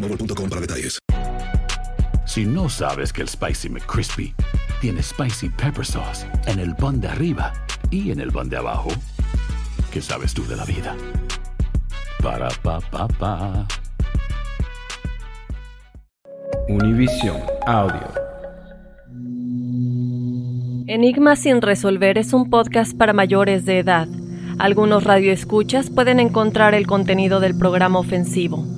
boostmobile.com para detalles. Si no sabes que el Spicy McCrispy tiene Spicy Pepper Sauce en el pan de arriba y en el pan de abajo, ¿qué sabes tú de la vida? Para, pa, pa, pa. Univision Audio. Enigma sin resolver es un podcast para mayores de edad. Algunos radioescuchas pueden encontrar el contenido del programa ofensivo.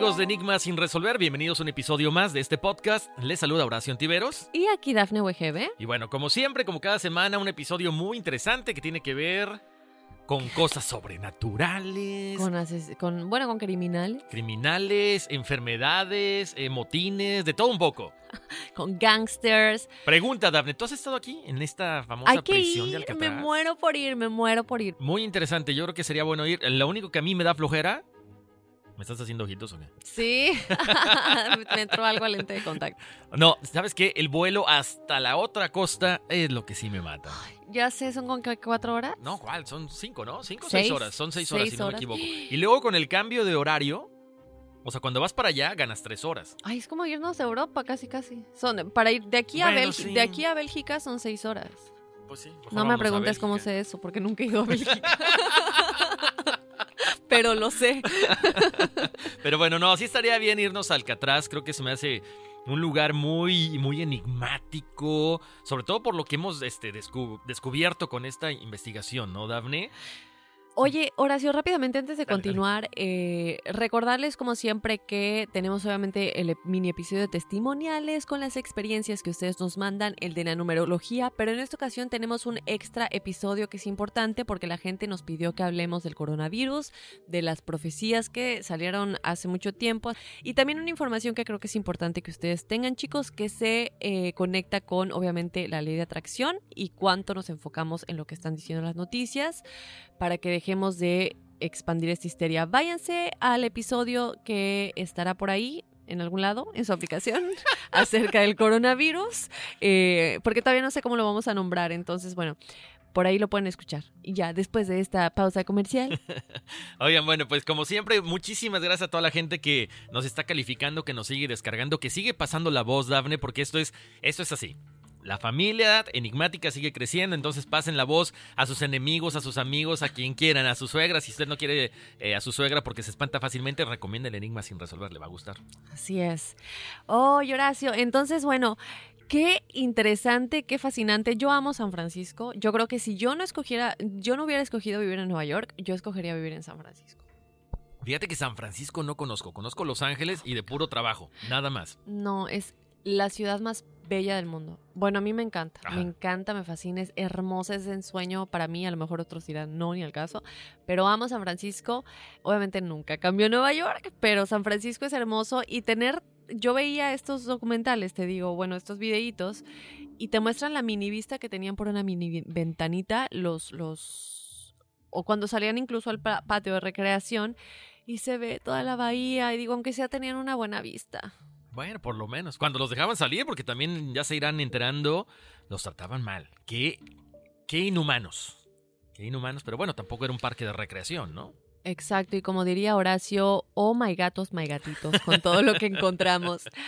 amigos de Enigma sin resolver? Bienvenidos a un episodio más de este podcast. Les saluda Horacio Antiveros. Y aquí Dafne Wegebe. Y bueno, como siempre, como cada semana, un episodio muy interesante que tiene que ver con cosas sobrenaturales, Con, bueno, con criminales, criminales, enfermedades, eh, motines, de todo un poco. con gangsters. Pregunta, Dafne, ¿tú has estado aquí en esta famosa Hay que prisión de ir, me Alcatraz? muero por ir, me muero por ir. Muy interesante, yo creo que sería bueno ir. Lo único que a mí me da flojera... ¿Me estás haciendo ojitos o qué? Sí, me entró algo al lente de contacto. No, ¿sabes qué? El vuelo hasta la otra costa es lo que sí me mata. Ya sé, son con cuatro horas. No, ¿cuál? Son cinco, ¿no? Cinco o seis, Seis. horas. Son seis horas, si no me equivoco. Y luego con el cambio de horario, o sea, cuando vas para allá, ganas tres horas. Ay, es como irnos a Europa, casi, casi. Son, para ir de aquí, a Bueno, Bélgica, sí. de aquí a Bélgica son seis horas. Pues sí. No me preguntes cómo sé eso, porque nunca he ido a Bélgica. Pero lo sé. Pero bueno, no, sí estaría bien irnos a Alcatraz. Creo que se me hace un lugar muy, muy enigmático. Sobre todo por lo que hemos este, descu- descubierto con esta investigación, ¿no, Dafne? Oye, Horacio, rápidamente antes de continuar, eh, recordarles como siempre que tenemos obviamente el mini episodio de testimoniales con las experiencias que ustedes nos mandan, el de la numerología, pero en esta ocasión tenemos un extra episodio que es importante porque la gente nos pidió que hablemos del coronavirus, de las profecías que salieron hace mucho tiempo y también una información que creo que es importante que ustedes tengan, chicos, que se eh, conecta con obviamente la ley de atracción y cuánto nos enfocamos en lo que están diciendo las noticias para que dejemos de expandir esta histeria. Váyanse al episodio que estará por ahí en algún lado, en su aplicación, acerca del coronavirus, eh, porque todavía no sé cómo lo vamos a nombrar, entonces, bueno, por ahí lo pueden escuchar. Y ya, después de esta pausa comercial, Oigan, bueno, pues como siempre, muchísimas gracias a toda la gente que nos está calificando, que nos sigue descargando, que sigue pasando la voz, Dafne, porque esto es, esto es así. La familia enigmática sigue creciendo, entonces pasen la voz a sus enemigos, a sus amigos, a quien quieran, a su suegra. Si usted no quiere eh, a su suegra porque se espanta fácilmente, recomienda el enigma sin resolver, le va a gustar. así es. Oh, Horacio, entonces, bueno, Qué interesante, qué fascinante. Yo amo San Francisco. Yo creo que si yo no escogiera, yo no hubiera escogido vivir en Nueva York, yo escogería vivir en San Francisco. Fíjate que San Francisco no conozco. Conozco Los Ángeles y de puro trabajo. Nada más. No, es la ciudad más bella del mundo. Bueno, a mí me encanta, Ajá. me encanta, me fascina, es hermosa, es ensueño para mí, a lo mejor otros dirán no, ni al caso, pero amo San Francisco, obviamente nunca cambió Nueva York, pero San Francisco es hermoso y tener, yo veía estos documentales, te digo, bueno, estos videitos, y te muestran la mini vista que tenían por una mini ventanita los, los, o cuando salían incluso al pa- patio de recreación, y se ve toda la bahía, y digo, aunque sea tenían una buena vista. Bueno, por lo menos. Cuando los dejaban salir, porque también ya se irán enterando, los trataban mal. Qué, qué inhumanos. Qué inhumanos, pero bueno, tampoco era un parque de recreación, ¿no? Exacto, y como diría Horacio, oh my gatos, my gatitos, con todo lo que encontramos.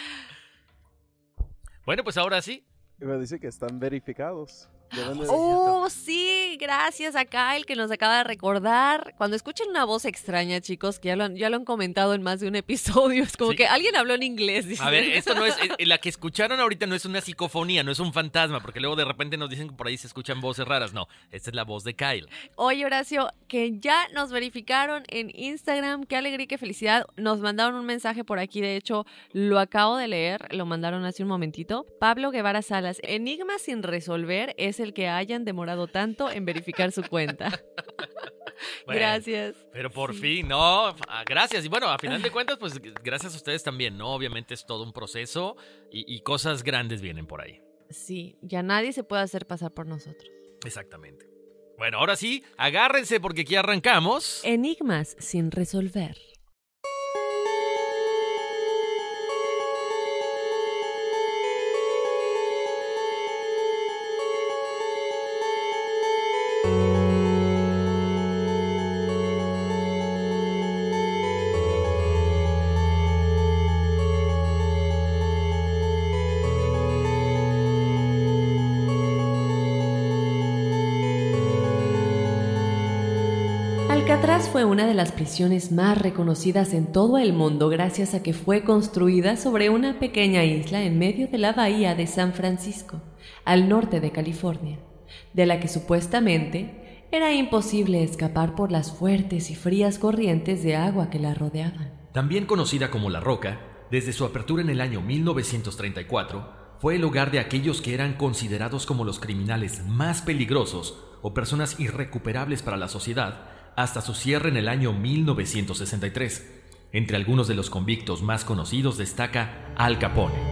Bueno, pues ahora sí. Y me dice que están verificados. Oh, sí, gracias a Kyle que nos acaba de recordar. Cuando escuchen una voz extraña, chicos, que ya lo han, ya lo han comentado en más de un episodio, es como Sí. que alguien habló en inglés. dicen. A ver, esto no es. eh, La que escucharon ahorita no es una psicofonía, no es un fantasma, porque luego de repente nos dicen que por ahí se escuchan voces raras. No, esta es la voz de Kyle. Oye, Horacio, que ya nos verificaron en Instagram. Qué alegría y qué felicidad. Nos mandaron un mensaje por aquí. De hecho, lo acabo de leer. Lo mandaron hace un momentito. Pablo Guevara Salas. Enigma sin resolver es el que hayan demorado tanto en verificar su cuenta. Bueno, Gracias. Pero por fin, no, ah, gracias. Y bueno, a final de cuentas, pues gracias a ustedes también, ¿no? Obviamente es todo un proceso y, y cosas grandes vienen por ahí. Sí, ya nadie se puede hacer pasar por nosotros. Exactamente. Bueno, ahora sí, agárrense porque aquí arrancamos. Enigmas sin resolver. Una de las prisiones más reconocidas en todo el mundo gracias a que fue construida sobre una pequeña isla en medio de la bahía de San Francisco, al norte de California, de la que supuestamente era imposible escapar por las fuertes y frías corrientes de agua que la rodeaban. También conocida como La Roca, desde su apertura en el año 1934, fue el hogar de aquellos que eran considerados como los criminales más peligrosos o personas irrecuperables para la sociedad hasta su cierre en el año 1963. Entre algunos de los convictos más conocidos destaca Al Capone.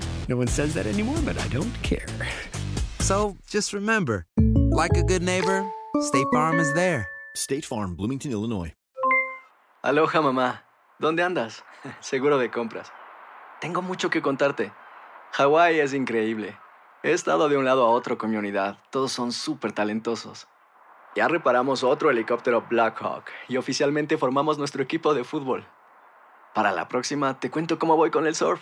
no one says that anymore, but I don't care. So just remember, like a good neighbor, State Farm is there. State Farm, Bloomington, Illinois. Aloha mamá, ¿dónde andas? Seguro de compras. Tengo mucho que contarte. Hawái es increíble. He estado de un lado a otro con mi unidad. Todos son súper talentosos. Ya reparamos otro helicóptero Blackhawk y oficialmente formamos nuestro equipo de fútbol. Para la próxima te cuento cómo voy con el surf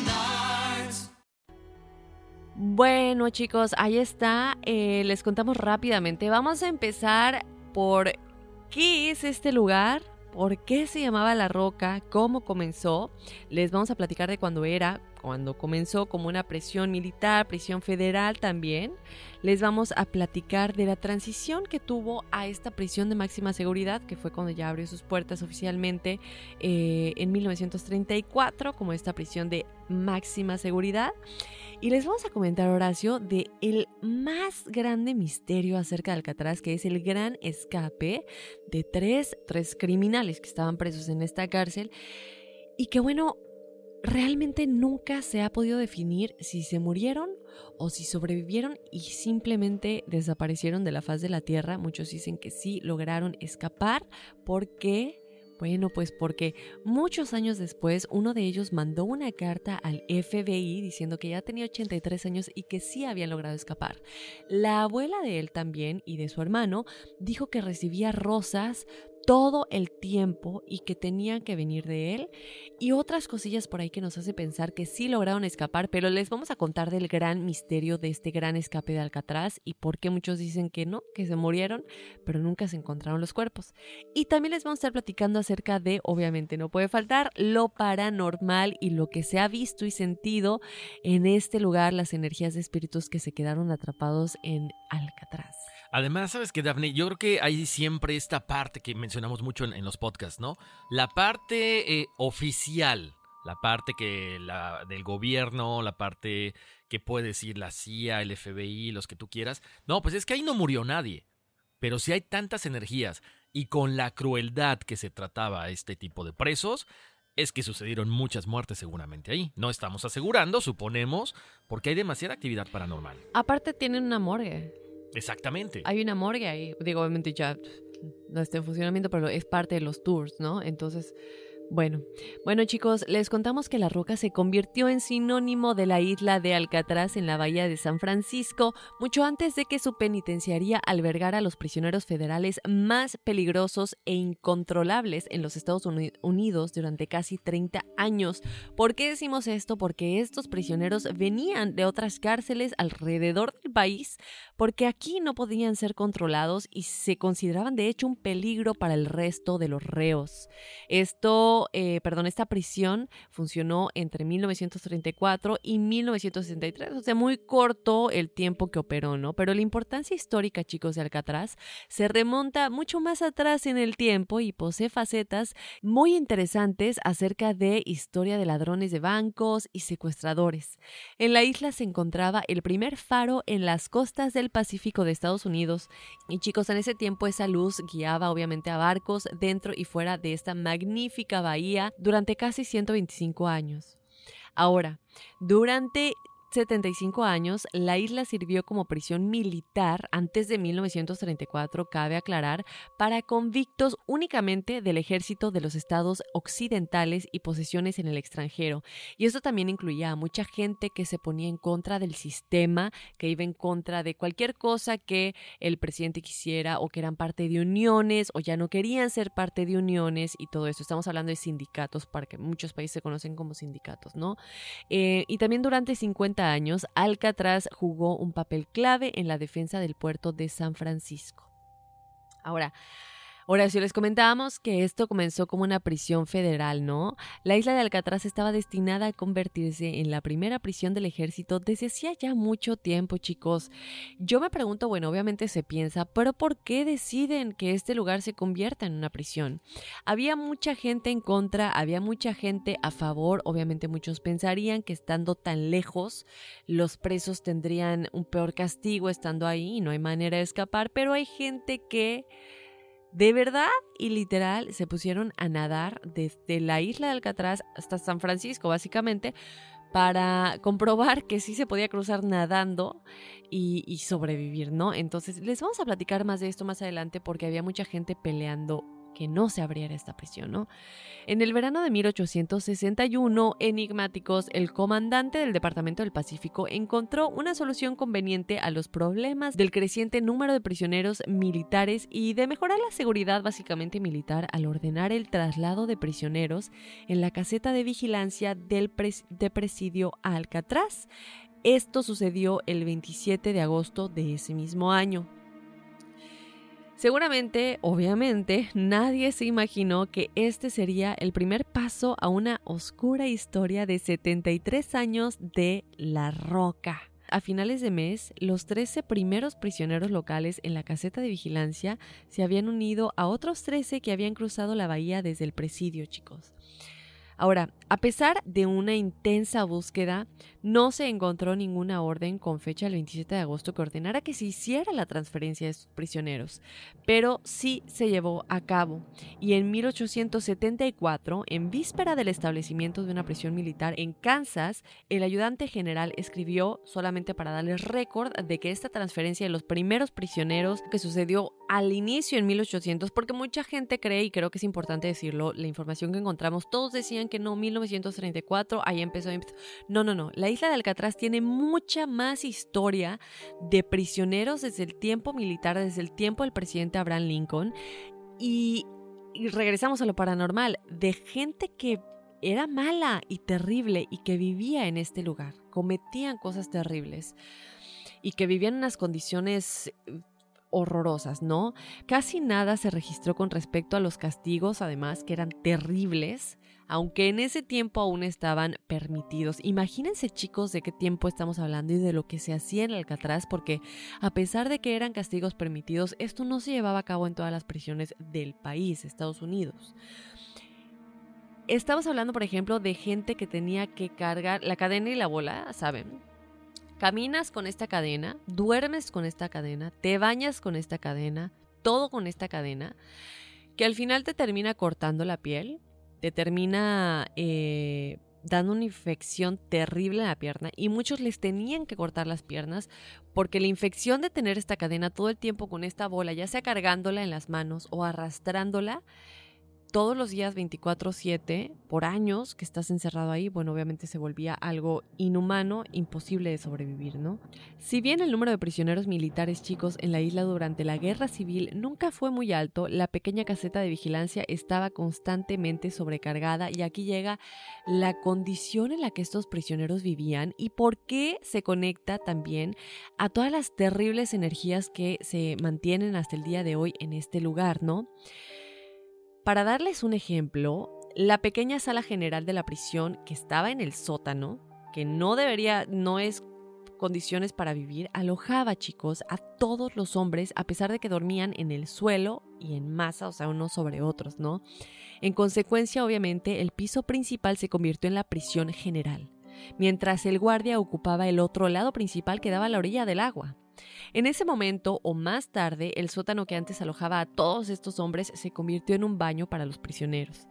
Bueno chicos, ahí está. Eh, les contamos rápidamente. Vamos a empezar por qué es este lugar, por qué se llamaba La Roca, cómo comenzó. Les vamos a platicar de cuándo era, cuando comenzó como una prisión militar, prisión federal también. Les vamos a platicar de la transición que tuvo a esta prisión de máxima seguridad, que fue cuando ya abrió sus puertas oficialmente eh, en 1934, como esta prisión de máxima seguridad. Y les vamos a comentar, Horacio, de el más grande misterio acerca de Alcatraz, que es el gran escape de tres, tres criminales que estaban presos en esta cárcel. Y que bueno, realmente nunca se ha podido definir si se murieron o si sobrevivieron y simplemente desaparecieron de la faz de la Tierra. Muchos dicen que sí lograron escapar porque bueno, pues porque muchos años después uno de ellos mandó una carta al FBI diciendo que ya tenía 83 años y que sí habían logrado escapar. La abuela de él también y de su hermano dijo que recibía rosas todo el tiempo y que tenían que venir de él y otras cosillas por ahí que nos hace pensar que sí lograron escapar, pero les vamos a contar del gran misterio de este gran escape de Alcatraz y por qué muchos dicen que no, que se murieron, pero nunca se encontraron los cuerpos. Y también les vamos a estar platicando acerca de, obviamente no puede faltar, lo paranormal y lo que se ha visto y sentido en este lugar, las energías de espíritus que se quedaron atrapados en Alcatraz. Además, sabes que, Daphne, yo creo que hay siempre esta parte que mencionamos mucho en, los podcasts, ¿no? La parte eh, oficial, la parte que la, del gobierno, la parte que puede decir la CIA, el FBI, los que tú quieras. No, pues es que ahí no murió nadie. Pero si hay tantas energías y con la crueldad que se trataba a este tipo de presos, es que sucedieron muchas muertes seguramente ahí. No estamos asegurando, suponemos, porque hay demasiada actividad paranormal. Aparte tienen una morgue. Exactamente. Hay una morgue ahí. Digo, obviamente ya no está en funcionamiento, pero es parte de los tours, ¿no? Entonces, bueno, bueno chicos, les contamos que La Roca se convirtió en sinónimo de la isla de Alcatraz en la bahía de San Francisco mucho antes de que su penitenciaría albergara a los prisioneros federales más peligrosos e incontrolables en los Estados Unidos durante casi 30 años. ¿Por qué decimos esto? Porque estos prisioneros venían de otras cárceles alrededor del país, porque aquí no podían ser controlados y se consideraban de hecho un peligro para el resto de los reos. Esto eh, perdón, esta prisión funcionó entre 1934 y 1963, o sea, muy corto el tiempo que operó, ¿no? Pero la importancia histórica, chicos, de Alcatraz se remonta mucho más atrás en el tiempo y posee facetas muy interesantes acerca de historia de ladrones de bancos y secuestradores. En la isla se encontraba el primer faro en las costas del Pacífico de Estados Unidos y chicos, en ese tiempo esa luz guiaba obviamente a barcos dentro y fuera de esta magnífica bahía durante casi 125 años. Ahora, durante 75 años, la isla sirvió como prisión militar antes de 1934, cabe aclarar, para convictos únicamente del ejército de los estados occidentales y posesiones en el extranjero. Y esto también incluía a mucha gente que se ponía en contra del sistema, que iba en contra de cualquier cosa que el presidente quisiera o que eran parte de uniones o ya no querían ser parte de uniones y todo eso. Estamos hablando de sindicatos, para que muchos países se conocen como sindicatos, ¿no? Eh, y también durante 50 años, Alcatraz jugó un papel clave en la defensa del puerto de San Francisco. Ahora, Horacio, les comentábamos que esto comenzó como una prisión federal, ¿no? La isla de Alcatraz estaba destinada a convertirse en la primera prisión del ejército desde hacía ya mucho tiempo, chicos. Yo me pregunto, bueno, obviamente se piensa, pero ¿por qué deciden que este lugar se convierta en una prisión? Había mucha gente en contra, había mucha gente a favor, obviamente muchos pensarían que estando tan lejos, los presos tendrían un peor castigo estando ahí y no hay manera de escapar, pero hay gente que de verdad y literal se pusieron a nadar desde la isla de Alcatraz hasta San Francisco, básicamente, para comprobar que sí se podía cruzar nadando y, y sobrevivir, ¿no? Entonces les vamos a platicar más de esto más adelante porque había mucha gente peleando que no se abriera esta prisión, ¿no? En el verano de 1861, Enigmáticos, el comandante del Departamento del Pacífico, encontró una solución conveniente a los problemas del creciente número de prisioneros militares y de mejorar la seguridad básicamente militar al ordenar el traslado de prisioneros en la caseta de vigilancia del de presidio Alcatraz. Esto sucedió el 27 de agosto de ese mismo año. Seguramente, obviamente, nadie se imaginó que este sería el primer paso a una oscura historia de 73 años de La Roca. A finales de mes, los 13 primeros prisioneros locales en la caseta de vigilancia se habían unido a otros 13 que habían cruzado la bahía desde el presidio, chicos. Ahora, a pesar de una intensa búsqueda, no se encontró ninguna orden con fecha del 27 de agosto que ordenara que se hiciera la transferencia de sus prisioneros, pero sí se llevó a cabo. Y en 1874, en víspera del establecimiento de una prisión militar en Kansas, el ayudante general escribió, solamente para darles récord, de que esta transferencia de los primeros prisioneros que sucedió al inicio en 1800, porque mucha gente cree, y creo que es importante decirlo, la información que encontramos, todos decían que no, 1934, ahí empezó. No, no, no. La isla de Alcatraz tiene mucha más historia de prisioneros desde el tiempo militar, desde el tiempo del presidente Abraham Lincoln. Y, y regresamos a lo paranormal, de gente que era mala y terrible y que vivía en este lugar, cometían cosas terribles y que vivían en unas condiciones horrorosas, ¿no? Casi nada se registró con respecto a los castigos, además, que eran terribles, aunque en ese tiempo aún estaban permitidos. Imagínense, chicos, de qué tiempo estamos hablando y de lo que se hacía en Alcatraz, porque a pesar de que eran castigos permitidos, esto no se llevaba a cabo en todas las prisiones del país, Estados Unidos. Estamos hablando, por ejemplo, de gente que tenía que cargar la cadena y la bola, ¿saben? Caminas con esta cadena, duermes con esta cadena, te bañas con esta cadena, todo con esta cadena, que al final te termina cortando la piel, te termina eh, dando una infección terrible en la pierna y muchos les tenían que cortar las piernas porque la infección de tener esta cadena todo el tiempo con esta bola, ya sea cargándola en las manos o arrastrándola, todos los días 24/7 por años que estás encerrado ahí, bueno, obviamente se volvía algo inhumano, imposible de sobrevivir, ¿no? Si bien el número de prisioneros militares chicos en la isla durante la guerra civil nunca fue muy alto, la pequeña caseta de vigilancia estaba constantemente sobrecargada y aquí llega la condición en la que estos prisioneros vivían y por qué se conecta también a todas las terribles energías que se mantienen hasta el día de hoy en este lugar, ¿no? Para darles un ejemplo, la pequeña sala general de la prisión que estaba en el sótano, que no debería, no es condiciones para vivir, alojaba, chicos, a todos los hombres, a pesar de que dormían en el suelo y en masa, o sea, unos sobre otros, ¿no? En consecuencia, obviamente, el piso principal se convirtió en la prisión general, mientras el guardia ocupaba el otro lado principal que daba a la orilla del agua. En ese momento o más tarde, el sótano que antes alojaba a todos estos hombres se convirtió en un baño para los prisioneros.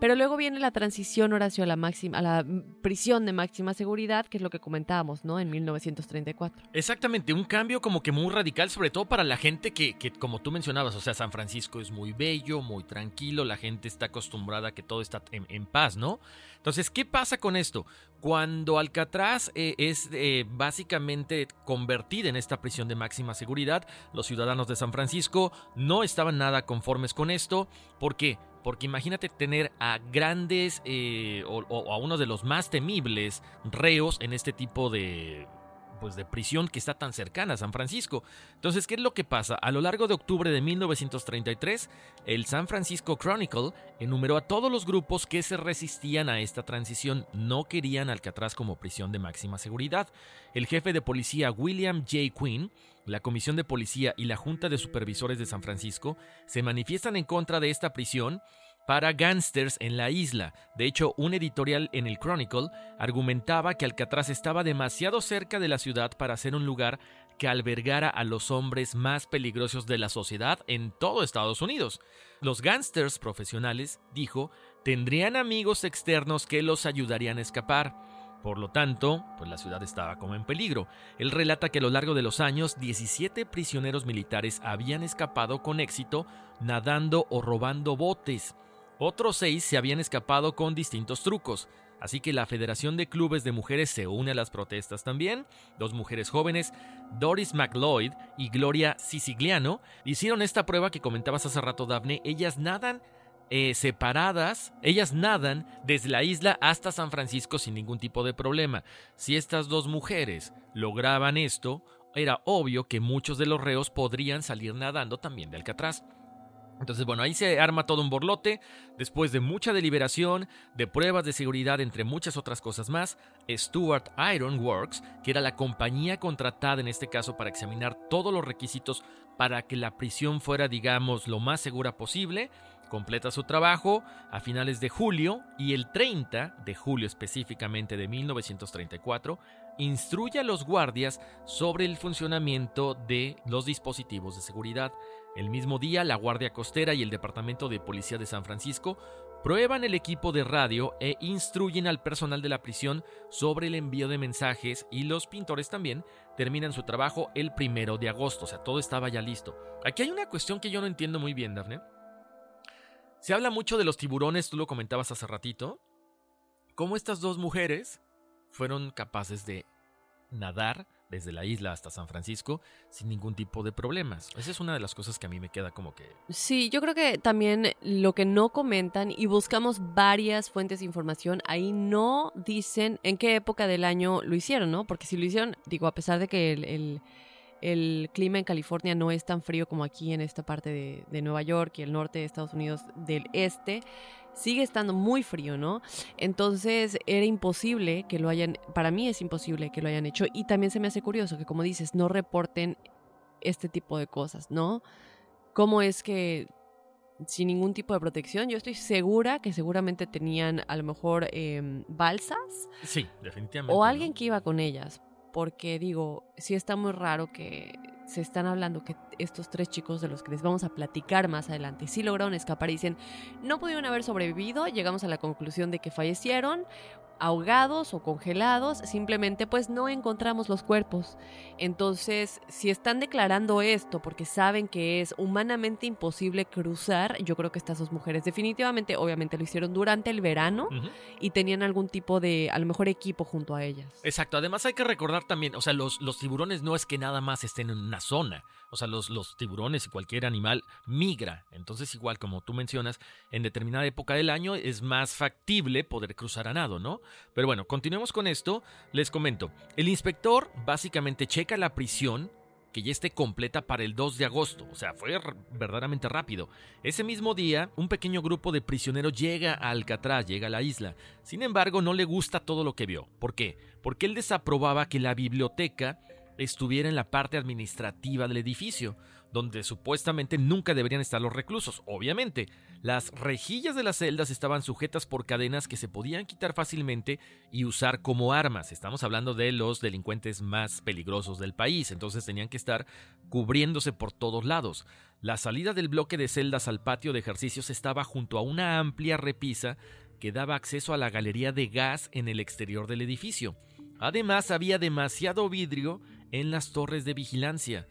Pero luego viene la transición, Horacio, a la, máxima, prisión de máxima seguridad, que es lo que comentábamos, ¿no? En 1934. Exactamente, un cambio como que muy radical, sobre todo para la gente que, que, como tú mencionabas, o sea, San Francisco es muy bello, muy tranquilo, la gente está acostumbrada a que todo está en, en paz, ¿no? Entonces, ¿qué pasa con esto? Cuando Alcatraz eh, es eh, básicamente convertida en esta prisión de máxima seguridad, los ciudadanos de San Francisco no estaban nada conformes con esto. ¿Por qué? Porque imagínate tener a grandes eh, o, o, a uno de los más temibles reos en este tipo de, pues de prisión que está tan cercana a San Francisco. Entonces, ¿qué es lo que pasa? A lo largo de octubre de 1933, el San Francisco Chronicle enumeró a todos los grupos que se resistían a esta transición, no querían Alcatraz como prisión de máxima seguridad. El jefe de policía William J. Quinn la Comisión de Policía y la Junta de Supervisores de San Francisco se manifiestan en contra de esta prisión para gángsters en la isla. De hecho, un editorial en el Chronicle argumentaba que Alcatraz estaba demasiado cerca de la ciudad para ser un lugar que albergara a los hombres más peligrosos de la sociedad en todo Estados Unidos. Los gángsters profesionales, dijo, tendrían amigos externos que los ayudarían a escapar. Por lo tanto, pues la ciudad estaba como en peligro. Él relata que a lo largo de los años, 17 prisioneros militares habían escapado con éxito nadando o robando botes. Otros seis se habían escapado con distintos trucos. Así que la Federación de Clubes de Mujeres se une a las protestas también. Dos mujeres jóvenes, Doris McLeod y Gloria Sicigliano, hicieron esta prueba que comentabas hace rato, Daphne. Ellas nadan eh, separadas, ellas nadan desde la isla hasta San Francisco sin ningún tipo de problema. Si estas dos mujeres lograban esto, era obvio que muchos de los reos podrían salir nadando también de Alcatraz. Entonces, bueno, ahí se arma todo un borlote. Después de mucha deliberación, de pruebas de seguridad, entre muchas otras cosas más, Stuart Iron Works, que era la compañía contratada en este caso para examinar todos los requisitos para que la prisión fuera, digamos, lo más segura posible, completa su trabajo a finales de julio y el 30 de julio específicamente de 1934 instruye a los guardias sobre el funcionamiento de los dispositivos de seguridad. El mismo día, la Guardia Costera y el Departamento de Policía de San Francisco prueban el equipo de radio e instruyen al personal de la prisión sobre el envío de mensajes y los pintores también terminan su trabajo el primero de agosto, o sea, todo estaba ya listo. Aquí hay una cuestión que yo no entiendo muy bien, Daphne. Se habla mucho de los tiburones, tú lo comentabas hace ratito. ¿Cómo estas dos mujeres fueron capaces de nadar desde la isla hasta San Francisco sin ningún tipo de problemas. Esa es una de las cosas que a mí me queda como que... Sí, yo creo que también lo que no comentan y buscamos varias fuentes de información, ahí no dicen en qué época del año lo hicieron, ¿no? Porque si lo hicieron, digo, a pesar de que el, el, clima en California no es tan frío como aquí en esta parte de Nueva York y el norte de Estados Unidos del este, sigue estando muy frío, ¿no? Entonces era imposible que lo hayan, para mí es imposible que lo hayan hecho y también se me hace curioso que como dices, no reporten este tipo de cosas, ¿no? ¿Cómo es que sin ningún tipo de protección? Yo estoy segura que seguramente tenían a lo mejor eh, balsas Sí, definitivamente. o ¿no? alguien que iba con ellas, porque digo, sí está muy raro que se están hablando que estos tres chicos de los que les vamos a platicar más adelante sí lograron escapar y dicen, no pudieron haber sobrevivido, llegamos a la conclusión de que fallecieron ahogados o congelados, simplemente pues no encontramos los cuerpos. Entonces, si están declarando esto porque saben que es humanamente imposible cruzar, yo creo que estas dos mujeres definitivamente, obviamente lo hicieron durante el verano y tenían algún tipo de, a lo mejor equipo junto a ellas. Exacto, además hay que recordar también, o sea, los, los tiburones no es que nada más estén en una zona, o sea, los, los tiburones y cualquier animal migra, entonces igual como tú mencionas, en determinada época del año es más factible poder cruzar a nado, ¿no? Pero bueno, continuemos con esto, les comento, el inspector básicamente checa la prisión que ya esté completa para el 2 de agosto. O sea, fue verdaderamente rápido. Ese mismo día, un pequeño grupo de prisioneros llega a Alcatraz, llega a la isla. Sin embargo, no le gusta todo lo que vio. ¿Por qué? Porque él desaprobaba que la biblioteca estuviera en la parte administrativa del edificio, donde supuestamente nunca deberían estar los reclusos. Obviamente, las rejillas de las celdas estaban sujetas por cadenas que se podían quitar fácilmente y usar como armas. Estamos hablando de los delincuentes más peligrosos del país, entonces tenían que estar cubriéndose por todos lados. La salida del bloque de celdas al patio de ejercicios estaba junto a una amplia repisa que daba acceso a la galería de gas en el exterior del edificio. Además, había demasiado vidrio en las torres de vigilancia.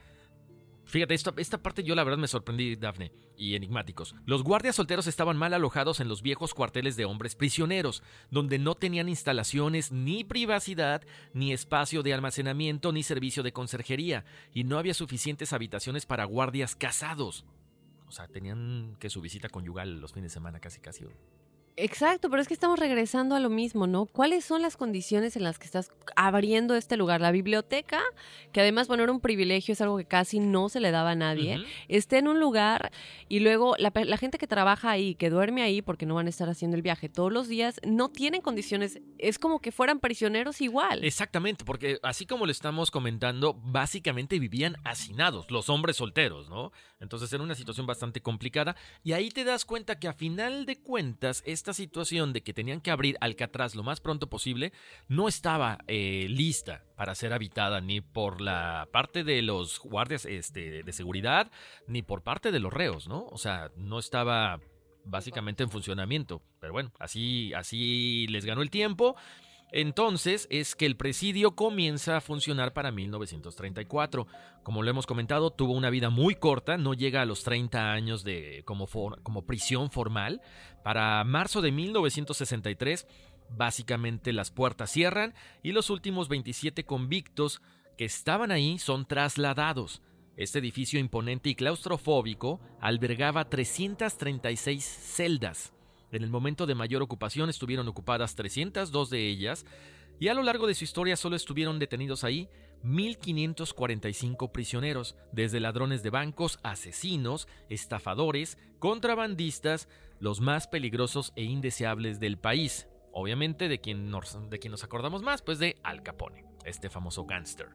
Fíjate, esta, esta parte yo la verdad me sorprendí, Dafne, y enigmáticos. Los guardias solteros estaban mal alojados en los viejos cuarteles de hombres prisioneros, donde no tenían instalaciones ni privacidad, ni espacio de almacenamiento, ni servicio de conserjería, y no había suficientes habitaciones para guardias casados. O sea, tenían que su visita conyugal los fines de semana casi casi. Exacto, pero es que estamos regresando a lo mismo, ¿no? ¿Cuáles son las condiciones en las que estás abriendo este lugar? La biblioteca, que además, bueno, era un privilegio, es algo que casi no se le daba a nadie, Ujú. está en un lugar y luego la, gente que trabaja ahí, que duerme ahí porque no van a estar haciendo el viaje todos los días, no tienen condiciones, es como que fueran prisioneros igual. Exactamente, porque así como lo estamos comentando, básicamente vivían hacinados, los hombres solteros, ¿no? Entonces era una situación bastante complicada y ahí te das cuenta que a final de cuentas esta situación de que tenían que abrir Alcatraz lo más pronto posible no estaba eh, lista para ser habitada ni por la parte de los guardias este, de seguridad ni por parte de los reos, ¿no? O sea, no estaba básicamente en funcionamiento. Pero bueno, así, así les ganó el tiempo. Entonces es que el presidio comienza a funcionar para 1934. Como lo hemos comentado, tuvo una vida muy corta, no llega a los 30 años de, como, como prisión formal. Para marzo de 1963, básicamente las puertas cierran y los últimos 27 convictos que estaban ahí son trasladados. Este edificio imponente y claustrofóbico albergaba 336 celdas. En el momento de mayor ocupación estuvieron ocupadas 302 de ellas y a lo largo de su historia solo estuvieron detenidos ahí 1.545 prisioneros, desde ladrones de bancos, asesinos, estafadores, contrabandistas, los más peligrosos e indeseables del país. Obviamente de quien nos, de quien nos acordamos más, pues de Al Capone, este famoso gángster.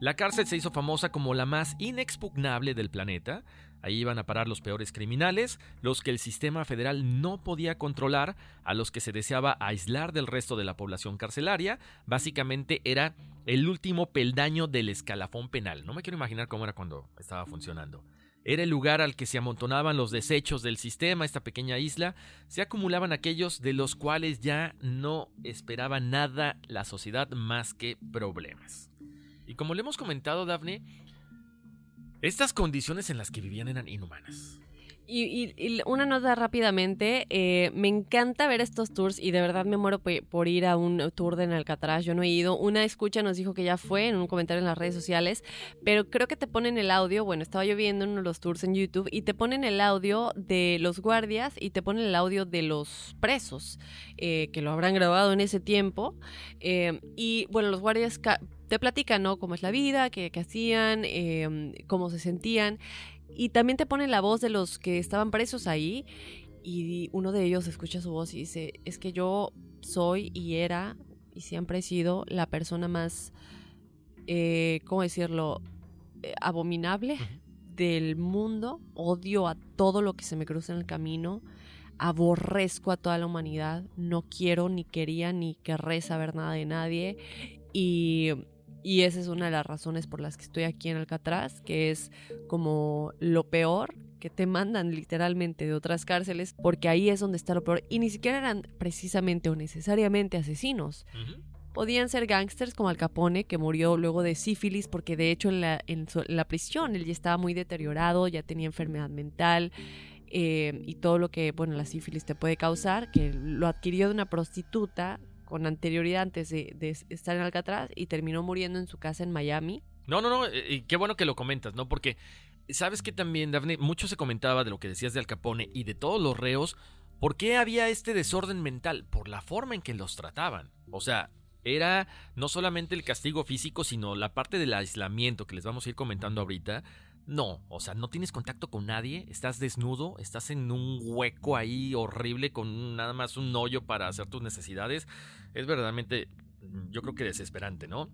La cárcel se hizo famosa como la más inexpugnable del planeta. Ahí iban a parar los peores criminales, los que el sistema federal no podía controlar, a los que se deseaba aislar del resto de la población carcelaria. Básicamente era el último peldaño del escalafón penal. No me quiero imaginar cómo era cuando estaba funcionando. Era el lugar al que se amontonaban los desechos del sistema, esta pequeña isla. Se acumulaban aquellos de los cuales ya no esperaba nada la sociedad más que problemas. Y como le hemos comentado, Daphne, estas condiciones en las que vivían eran inhumanas. Y, una nota rápidamente, eh, me encanta ver estos tours y de verdad me muero por ir a un tour de en Alcatraz, yo no he ido, una escucha nos dijo que ya fue en un comentario en las redes sociales, pero creo que te ponen el audio, bueno, estaba yo viendo uno de los tours en YouTube y te ponen el audio de los guardias y te ponen el audio de los presos, eh, que lo habrán grabado en ese tiempo, eh, y bueno, los guardias te platican, ¿no? Cómo es la vida, qué, qué hacían, eh, cómo se sentían. Y también te ponen la voz de los que estaban presos ahí. Y uno de ellos escucha su voz y dice, es que yo soy y era y siempre he sido la persona más, eh, ¿cómo decirlo?, Eh, abominable del mundo. Odio a todo lo que se me cruza en el camino. Aborrezco a toda la humanidad. No quiero, ni quería, ni querré saber nada de nadie. Y, y esa es una de las razones por las que estoy aquí en Alcatraz, que es como lo peor que te mandan literalmente de otras cárceles, porque ahí es donde está lo peor. Y ni siquiera eran precisamente o necesariamente asesinos. Podían ser gángsters como Al Capone, que murió luego de sífilis, porque de hecho en la, en su- en la prisión él ya estaba muy deteriorado, ya tenía enfermedad mental eh, y todo lo que, bueno, la sífilis te puede causar, que lo adquirió de una prostituta con anterioridad antes de, estar en Alcatraz y terminó muriendo en su casa en Miami. No, no, no, eh, y qué bueno que lo comentas, ¿no? Porque sabes que también, Daphne, mucho se comentaba de lo que decías de Al Capone y de todos los reos. ¿Por qué había este desorden mental? Por la forma en que los trataban. O sea, era no solamente el castigo físico, sino la parte del aislamiento que les vamos a ir comentando ahorita. No, o sea, no tienes contacto con nadie, estás desnudo, estás en un hueco ahí horrible con nada más un hoyo para hacer tus necesidades. Es verdaderamente, mm, yo creo que desesperante, ¿no?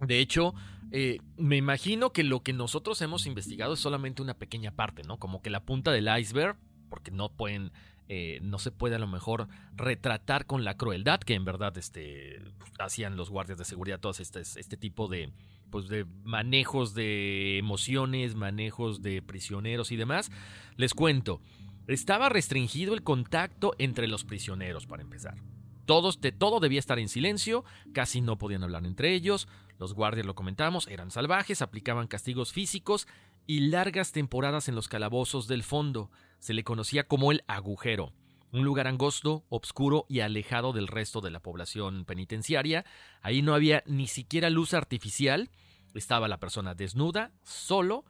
De hecho, eh, me imagino que lo que nosotros hemos investigado es solamente una pequeña parte, ¿no? Como que la punta del iceberg, porque no pueden, eh, no se puede a lo mejor retratar con la crueldad que en verdad este, hacían los guardias de seguridad, este, este tipo de, pues de manejos de emociones, manejos de prisioneros y demás. Les cuento, estaba restringido el contacto entre los prisioneros, para empezar. Todos, de todo debía estar en silencio, casi no podían hablar entre ellos, los guardias lo comentamos, eran salvajes, aplicaban castigos físicos y largas temporadas en los calabozos del fondo. Se le conocía como el agujero, un lugar angosto, oscuro y alejado del resto de la población penitenciaria. Ahí no había ni siquiera luz artificial, estaba la persona desnuda, solo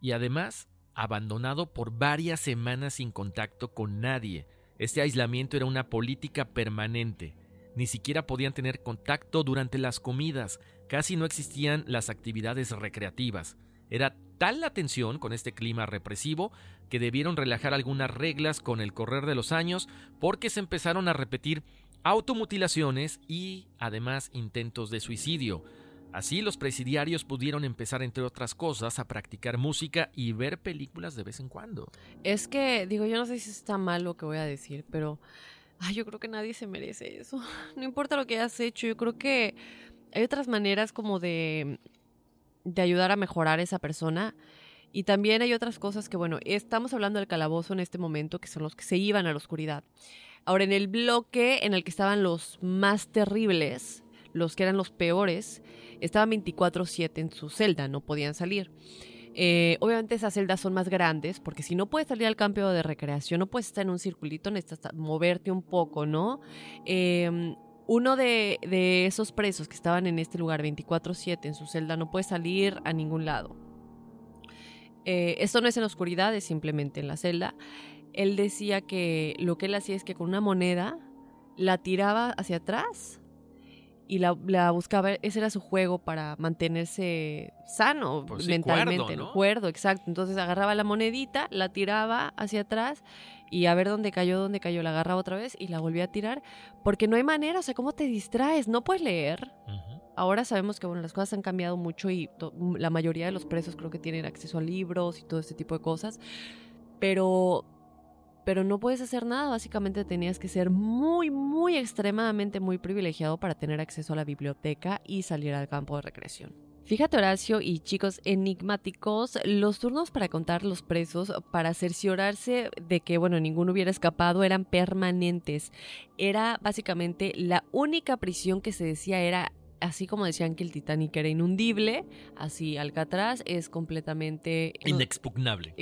y además abandonado por varias semanas sin contacto con nadie. Este aislamiento era una política permanente. Ni siquiera podían tener contacto durante las comidas, casi no existían las actividades recreativas. Era tal la tensión con este clima represivo que debieron relajar algunas reglas con el correr de los años porque se empezaron a repetir automutilaciones y además intentos de suicidio. Así los presidiarios pudieron empezar, entre otras cosas, a practicar música y ver películas de vez en cuando. Es que, digo, yo no sé si está mal lo que voy a decir, pero yo creo que nadie se merece eso. No importa lo que hayas hecho, yo creo que hay otras maneras como de, de ayudar a mejorar a esa persona. Y también hay otras cosas que, bueno, estamos hablando del calabozo en este momento, que son los que se iban a la oscuridad. Ahora, en el bloque en el que estaban los más terribles, los que eran los peores, estaban 24/7 en su celda, no podían salir. Eh, obviamente esas celdas son más grandes, porque si no puedes salir al campo de recreación, no puedes estar en un circulito, necesitas moverte un poco, ¿no? Eh, uno de, de esos presos que estaban en este lugar 24/7 en su celda no puede salir a ningún lado. Eh, esto no es en la oscuridad, es simplemente en la celda. Él decía que lo que él hacía es que con una moneda la tiraba hacia atrás y la, la buscaba, ese era su juego para mantenerse sano Pues sí, mentalmente, cuerdo, ¿no? cuerdo, exacto. Entonces agarraba la monedita, la tiraba hacia atrás y a ver dónde cayó, dónde cayó, la agarraba otra vez y la volvía a tirar, porque no hay manera, o sea, ¿cómo te distraes? No puedes leer. Ahora sabemos que bueno, las cosas han cambiado mucho y la mayoría de los presos creo que tienen acceso a libros y todo este tipo de cosas, pero pero no puedes hacer nada, básicamente tenías que ser muy muy extremadamente muy privilegiado para tener acceso a la biblioteca y salir al campo de recreación. Fíjate Horacio y chicos enigmáticos, los turnos para contar los presos, para cerciorarse de que, bueno, ninguno hubiera escapado, eran permanentes. Era básicamente la única prisión que se decía era, así como decían que el Titanic era inundible, así Alcatraz es completamente... Inexpugnable.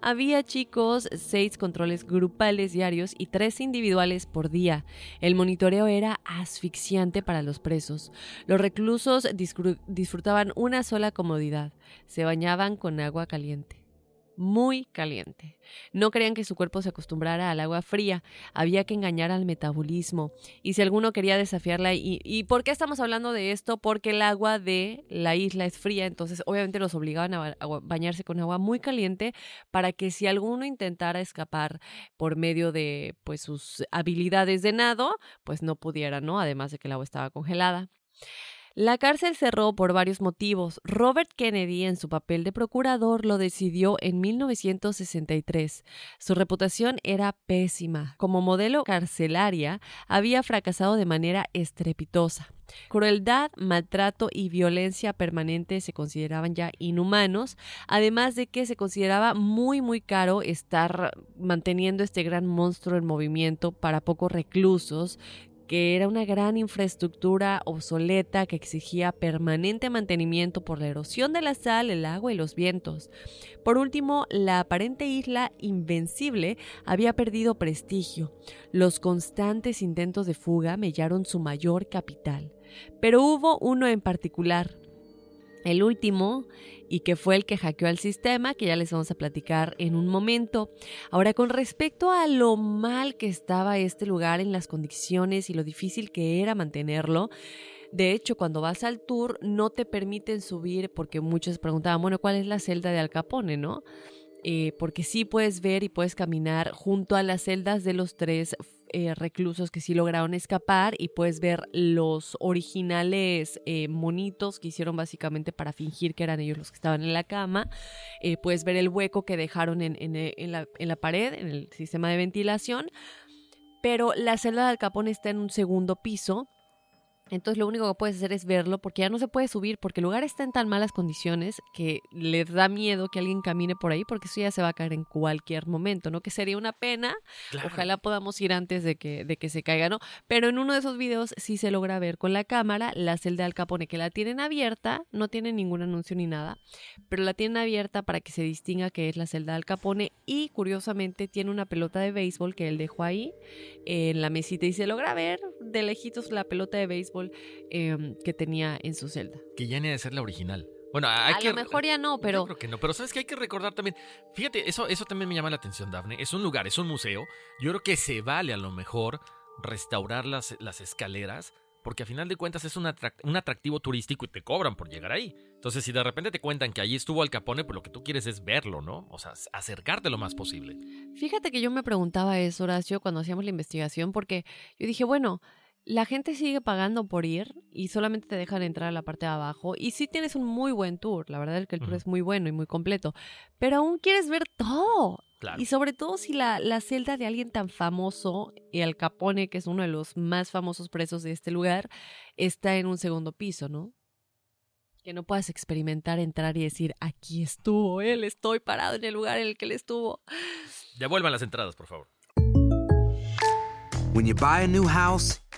Había chicos, seis controles grupales diarios y tres individuales por día. El monitoreo era asfixiante para los presos. Los reclusos disfru- disfrutaban una sola comodidad. Se bañaban con agua caliente. Muy caliente. No querían que su cuerpo se acostumbrara al agua fría. Había que engañar al metabolismo. Y si alguno quería desafiarla, ¿y, ¿y por qué estamos hablando de esto? Porque el agua de la isla es fría, entonces obviamente los obligaban a, ba- a bañarse con agua muy caliente para que si alguno intentara escapar por medio de pues sus habilidades de nado, pues no pudiera, ¿no? Además de que el agua estaba congelada. La cárcel cerró por varios motivos. Robert Kennedy, en su papel de procurador, lo decidió en 1963. Su reputación era pésima. Como modelo carcelaria, había fracasado de manera estrepitosa. Crueldad, maltrato y violencia permanente se consideraban ya inhumanos, además de que se consideraba muy muy caro estar manteniendo este gran monstruo en movimiento para pocos reclusos que era una gran infraestructura obsoleta que exigía permanente mantenimiento por la erosión de la sal, el agua y los vientos. Por último, la aparente isla invencible había perdido prestigio. Los constantes intentos de fuga mellaron su mayor capital. Pero hubo uno en particular, el último, y que fue el que hackeó al sistema, que ya les vamos a platicar en un momento. Ahora, con respecto a lo mal que estaba este lugar en las condiciones y lo difícil que era mantenerlo, de hecho, cuando vas al tour no te permiten subir porque muchos preguntaban, bueno, ¿cuál es la celda de Al Capone, no? Eh, porque sí puedes ver y puedes caminar junto a las celdas de los tres eh, reclusos que sí lograron escapar y puedes ver los originales eh, monitos que hicieron básicamente para fingir que eran ellos los que estaban en la cama. Eh, puedes ver el hueco que dejaron en, la, en la pared, en el sistema de ventilación. Pero la celda de Al Capone está en un segundo piso. Entonces lo único que puedes hacer es verlo porque ya no se puede subir porque el lugar está en tan malas condiciones que les da miedo que alguien camine por ahí porque eso ya se va a caer en cualquier momento, ¿no? Que sería una pena. Claro. Ojalá podamos ir antes de que, de que se caiga, ¿no? Pero en uno de esos videos sí se logra ver con la cámara la celda de Al Capone que la tienen abierta, no tiene ningún anuncio ni nada, pero la tienen abierta para que se distinga que es la celda de Al Capone y curiosamente tiene una pelota de béisbol que él dejó ahí en la mesita y se logra ver de lejitos la pelota de béisbol eh, que tenía en su celda. Que ya ni ha de ser la original. Bueno, hay A que... lo mejor ya no, pero Yo creo que no, pero sabes que hay que recordar también. Fíjate, eso, eso también me llama la atención, Dafne. Es un lugar, es un museo. Yo creo que se vale a lo mejor restaurar las, las escaleras, porque a final de cuentas es un, atrac- un atractivo turístico y te cobran por llegar ahí. Entonces, si de repente te cuentan que allí estuvo Al Capone, pues lo que tú quieres es verlo, ¿no? O sea, acercarte lo más posible. Fíjate que yo me preguntaba eso, Horacio, cuando hacíamos la investigación, porque yo dije, bueno, la gente sigue pagando por ir y solamente te dejan entrar a la parte de abajo. Y sí tienes un muy buen tour, la verdad es que el tour es muy bueno y muy completo, pero aún quieres ver todo. Claro. Y sobre todo si la, la celda de alguien tan famoso, y Al Capone, que es uno de los más famosos presos de este lugar, está en un segundo piso, ¿no? Que no puedas experimentar, entrar y decir, aquí estuvo él, estoy parado en el lugar en el que él estuvo. Devuelvan las entradas, por favor. When you buy a new house,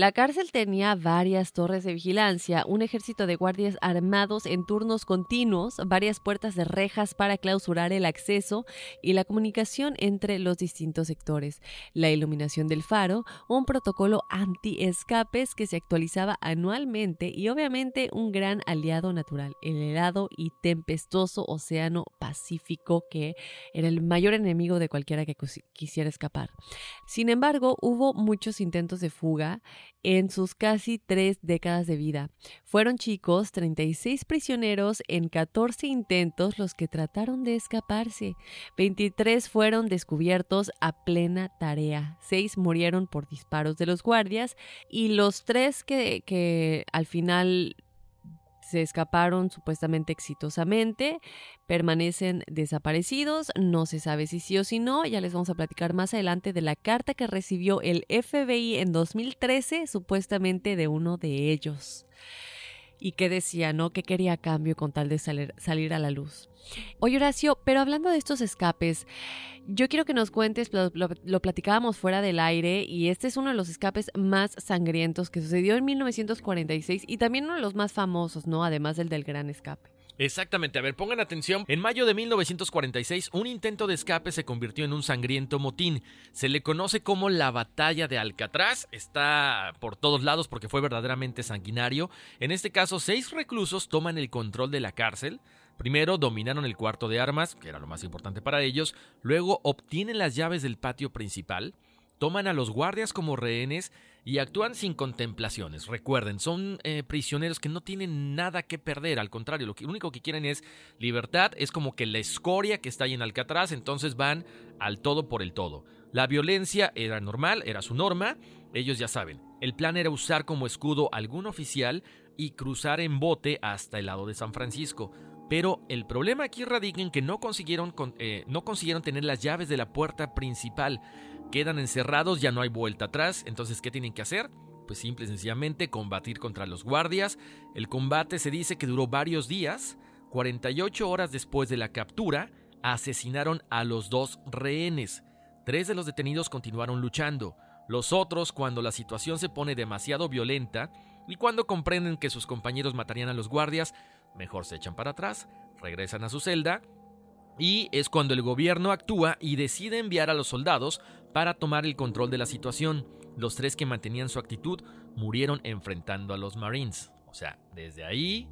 La cárcel tenía varias torres de vigilancia, un ejército de guardias armados en turnos continuos, varias puertas de rejas para clausurar el acceso y la comunicación entre los distintos sectores, la iluminación del faro, un protocolo anti-escapes que se actualizaba anualmente y obviamente un gran aliado natural, el helado y tempestuoso océano Pacífico que era el mayor enemigo de cualquiera que quisiera escapar. Sin embargo, hubo muchos intentos de fuga en sus casi tres décadas de vida. Fueron chicos, 36 prisioneros en 14 intentos los que trataron de escaparse. 23 fueron descubiertos a plena tarea. 6 murieron por disparos de los guardias y los tres que, que al final se escaparon supuestamente exitosamente, permanecen desaparecidos, no se sabe si sí o si no, ya les vamos a platicar más adelante de la carta que recibió el FBI en 2013 supuestamente de uno de ellos. Y que decía, ¿no? Que quería a cambio con tal de salir, a la luz. Oye, Horacio, pero hablando de estos escapes, yo quiero que nos cuentes, lo, lo- lo platicábamos fuera del aire, y este es uno de los escapes más sangrientos que sucedió en 1946 y también uno de los más famosos, ¿no? Además del del gran escape. Exactamente, a ver, pongan atención. En mayo de 1946, un intento de escape se convirtió en un sangriento motín. Se le conoce como la batalla de Alcatraz. Está por todos lados porque fue verdaderamente sanguinario. En este caso, seis reclusos toman el control de la cárcel. Primero dominaron el cuarto de armas, que era lo más importante para ellos. Luego obtienen las llaves del patio principal. Toman a los guardias como rehenes y actúan sin contemplaciones. Recuerden, son eh, prisioneros que no tienen nada que perder, al contrario, lo, único que quieren es libertad, es como que la escoria que está ahí en Alcatraz, entonces van al todo por el todo. La violencia era normal, era su norma, ellos ya saben. El plan era usar como escudo algún oficial y cruzar en bote hasta el lado de San Francisco. Pero el problema aquí radica en que no consiguieron, con- eh, no consiguieron tener las llaves de la puerta principal. Quedan encerrados, ya no hay vuelta atrás. Entonces, ¿qué tienen que hacer? Pues simple y sencillamente combatir contra los guardias. El combate se dice que duró varios días. 48 horas después de la captura, asesinaron a los dos rehenes. Tres de los detenidos continuaron luchando. Los otros, cuando la situación se pone demasiado violenta y cuando comprenden que sus compañeros matarían a los guardias, mejor se echan para atrás, regresan a su celda y es cuando el gobierno actúa y decide enviar a los soldados para tomar el control de la situación. Los tres que mantenían su actitud murieron enfrentando a los Marines. O sea, desde ahí,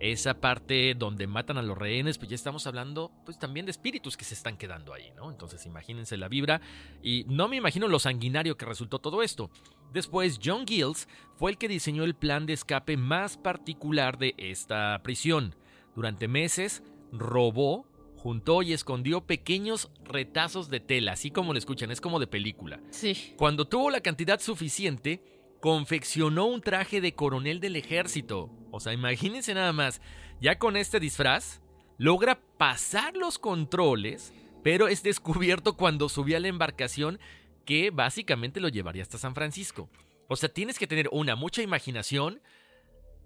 esa parte donde matan a los rehenes, pues ya estamos hablando pues también de espíritus que se están quedando ahí, ¿no? Entonces imagínense la vibra y no me imagino lo sanguinario que resultó todo esto. Después, John Gills fue el que diseñó el plan de escape más particular de esta prisión. Durante meses, robó, juntó y escondió pequeños retazos de tela, así como lo escuchan, es como de película. Sí. Cuando tuvo la cantidad suficiente, confeccionó un traje de coronel del ejército. O sea, imagínense nada más, ya con este disfraz, logra pasar los controles, pero es descubierto cuando subía a la embarcación que básicamente lo llevaría hasta San Francisco. O sea, tienes que tener una, mucha imaginación.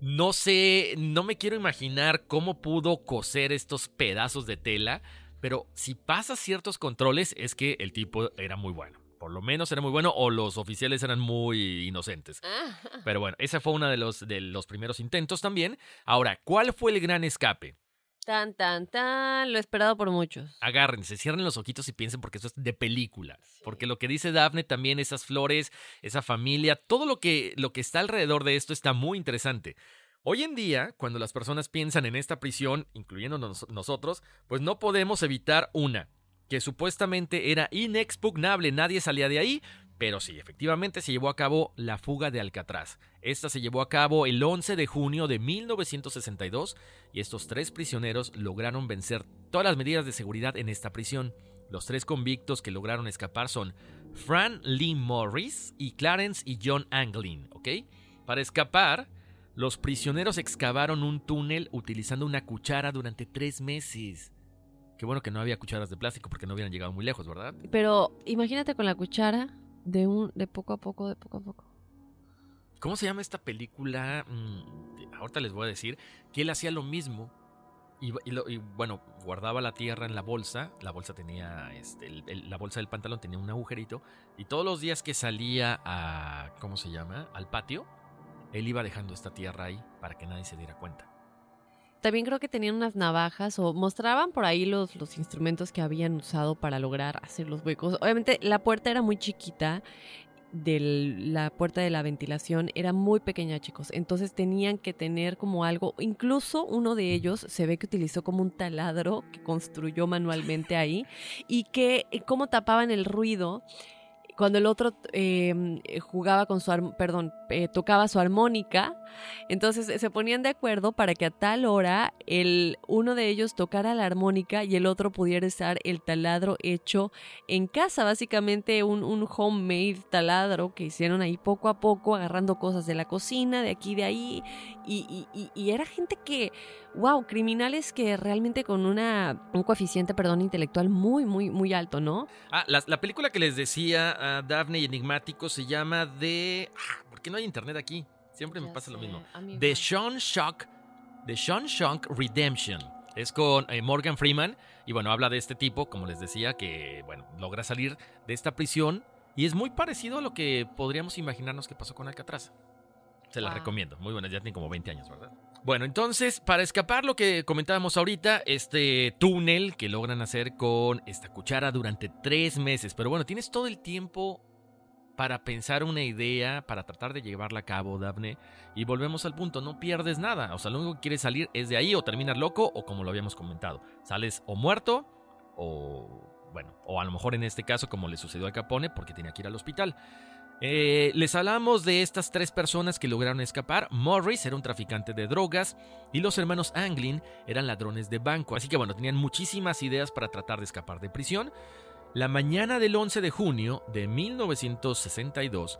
No sé, no me quiero imaginar cómo pudo coser estos pedazos de tela, pero si pasa ciertos controles es que el tipo era muy bueno. Por lo menos era muy bueno o los oficiales eran muy inocentes. Pero bueno, ese fue uno de los, de los primeros intentos también. Ahora, ¿cuál fue el gran escape? Tan, tan, tan, lo esperado por muchos. Agárrense, cierren los ojitos y piensen porque eso es de película. Porque lo que dice Daphne también, esas flores, esa familia, todo lo que, lo que está alrededor de esto está muy interesante. Hoy en día, cuando las personas piensan en esta prisión, incluyendo nosotros, pues no podemos evitar una, que supuestamente era inexpugnable, nadie salía de ahí, pero sí, efectivamente se llevó a cabo la fuga de Alcatraz. Esta se llevó a cabo el 11 de junio de 1962 y estos tres prisioneros lograron vencer todas las medidas de seguridad en esta prisión. Los tres convictos que lograron escapar son Fran Lee Morris y Clarence y John Anglin, ¿ok? Para escapar, los prisioneros excavaron un túnel utilizando una cuchara durante tres meses. Qué bueno que no había cucharas de plástico porque no hubieran llegado muy lejos, ¿verdad? Pero imagínate con la cuchara de un de poco a poco, de poco a poco. ¿Cómo se llama esta película? Mm, ahorita les voy a decir que él hacía lo mismo. Y, bueno, guardaba la tierra en la bolsa. La bolsa tenía, este, la bolsa del pantalón tenía un agujerito. Y todos los días que salía a, ¿cómo se llama? Al patio, él iba dejando esta tierra ahí para que nadie se diera cuenta. También creo que tenían unas navajas o mostraban por ahí los, los instrumentos que habían usado para lograr hacer los huecos. Obviamente la puerta era muy chiquita, la puerta de la ventilación era muy pequeña, chicos. Entonces tenían que tener como algo, incluso uno de ellos se ve que utilizó como un taladro que construyó manualmente ahí y que eh, cómo tapaban el ruido cuando el otro em, jugaba con su, perdón, eh, tocaba su armónica, entonces se ponían de acuerdo para que a tal hora el uno de ellos tocara la armónica y el otro pudiera estar el taladro hecho en casa, básicamente un, un homemade taladro que hicieron ahí poco a poco, agarrando cosas de la cocina, de aquí, de ahí, y, y, y era gente que wow, criminales que realmente con una, un coeficiente, perdón, intelectual muy, muy, muy alto, ¿no? Ah, la, la película que les decía a Daphne y Enigmático se llama de... Ah, ¿Por qué no hay internet aquí? Siempre me pasa lo mismo. The Sean Shock, The Sean Shock Redemption. Es con eh, Morgan Freeman y bueno, habla de este tipo, como les decía, que bueno, logra salir de esta prisión y es muy parecido a lo que podríamos imaginarnos que pasó con Alcatraz. Se la recomiendo. Muy buena, ya tiene como 20 años, ¿verdad? Bueno, entonces, para escapar lo que comentábamos ahorita, este túnel que logran hacer con esta cuchara durante tres meses. Pero bueno, tienes todo el tiempo para pensar una idea, para tratar de llevarla a cabo, Daphne. Y volvemos al punto, no pierdes nada. O sea, lo único que quieres salir es de ahí o terminar loco o como lo habíamos comentado. Sales o muerto o... Bueno, o a lo mejor en este caso como le sucedió a Capone porque tenía que ir al hospital. Eh, les hablamos de estas tres personas que lograron escapar. Morris era un traficante de drogas y los hermanos Anglin eran ladrones de banco. Así que bueno, tenían muchísimas ideas para tratar de escapar de prisión. La mañana del 11 de junio de 1962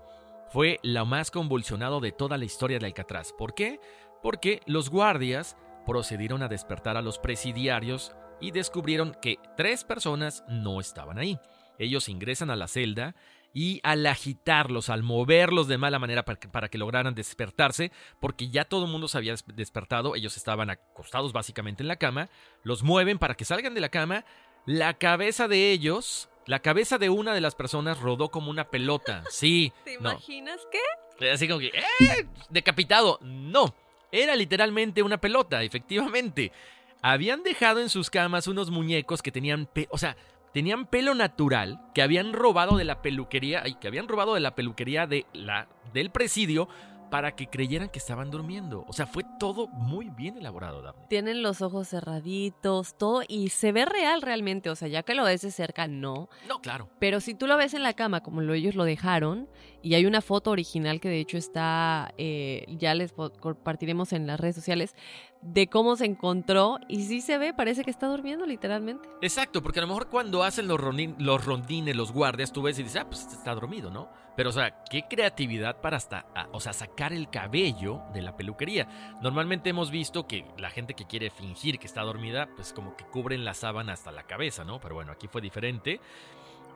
fue la más convulsionado de toda la historia de Alcatraz. ¿Por qué? Porque los guardias procedieron a despertar a los presidiarios y descubrieron que tres personas no estaban ahí. Ellos ingresan a la celda y al agitarlos, al moverlos de mala manera para que, lograran despertarse, porque ya todo el mundo se había despertado, ellos estaban acostados básicamente en la cama, los mueven para que salgan de la cama, la cabeza de ellos, la cabeza de una de las personas rodó como una pelota, sí. ¿Te imaginas qué? Así como que, ¡eh! Decapitado, no, era literalmente una pelota, efectivamente. Habían dejado en sus camas unos muñecos que tenían, o sea, tenían pelo natural que habían robado de la peluquería, ay, que habían robado de la peluquería de la, del presidio para que creyeran que estaban durmiendo. O sea, fue todo muy bien elaborado, Daphne. Tienen los ojos cerraditos, todo, y se ve real realmente. O sea, ya que lo ves de cerca, no. No, claro. Pero si tú lo ves en la cama, como lo, ellos lo dejaron, y hay una foto original que de hecho está, eh, ya les compartiremos en las redes sociales, de cómo se encontró y sí se ve, parece que está durmiendo literalmente. Exacto, porque a lo mejor cuando hacen los, los rondines, los guardias, tú ves y dices, ah, pues está dormido, ¿no? Pero, o sea, qué creatividad para hasta, o sea, sacar el cabello de la peluquería. Normalmente hemos visto que la gente que quiere fingir que está dormida, pues como que cubren la sábana hasta la cabeza, ¿no? Pero bueno, aquí fue diferente.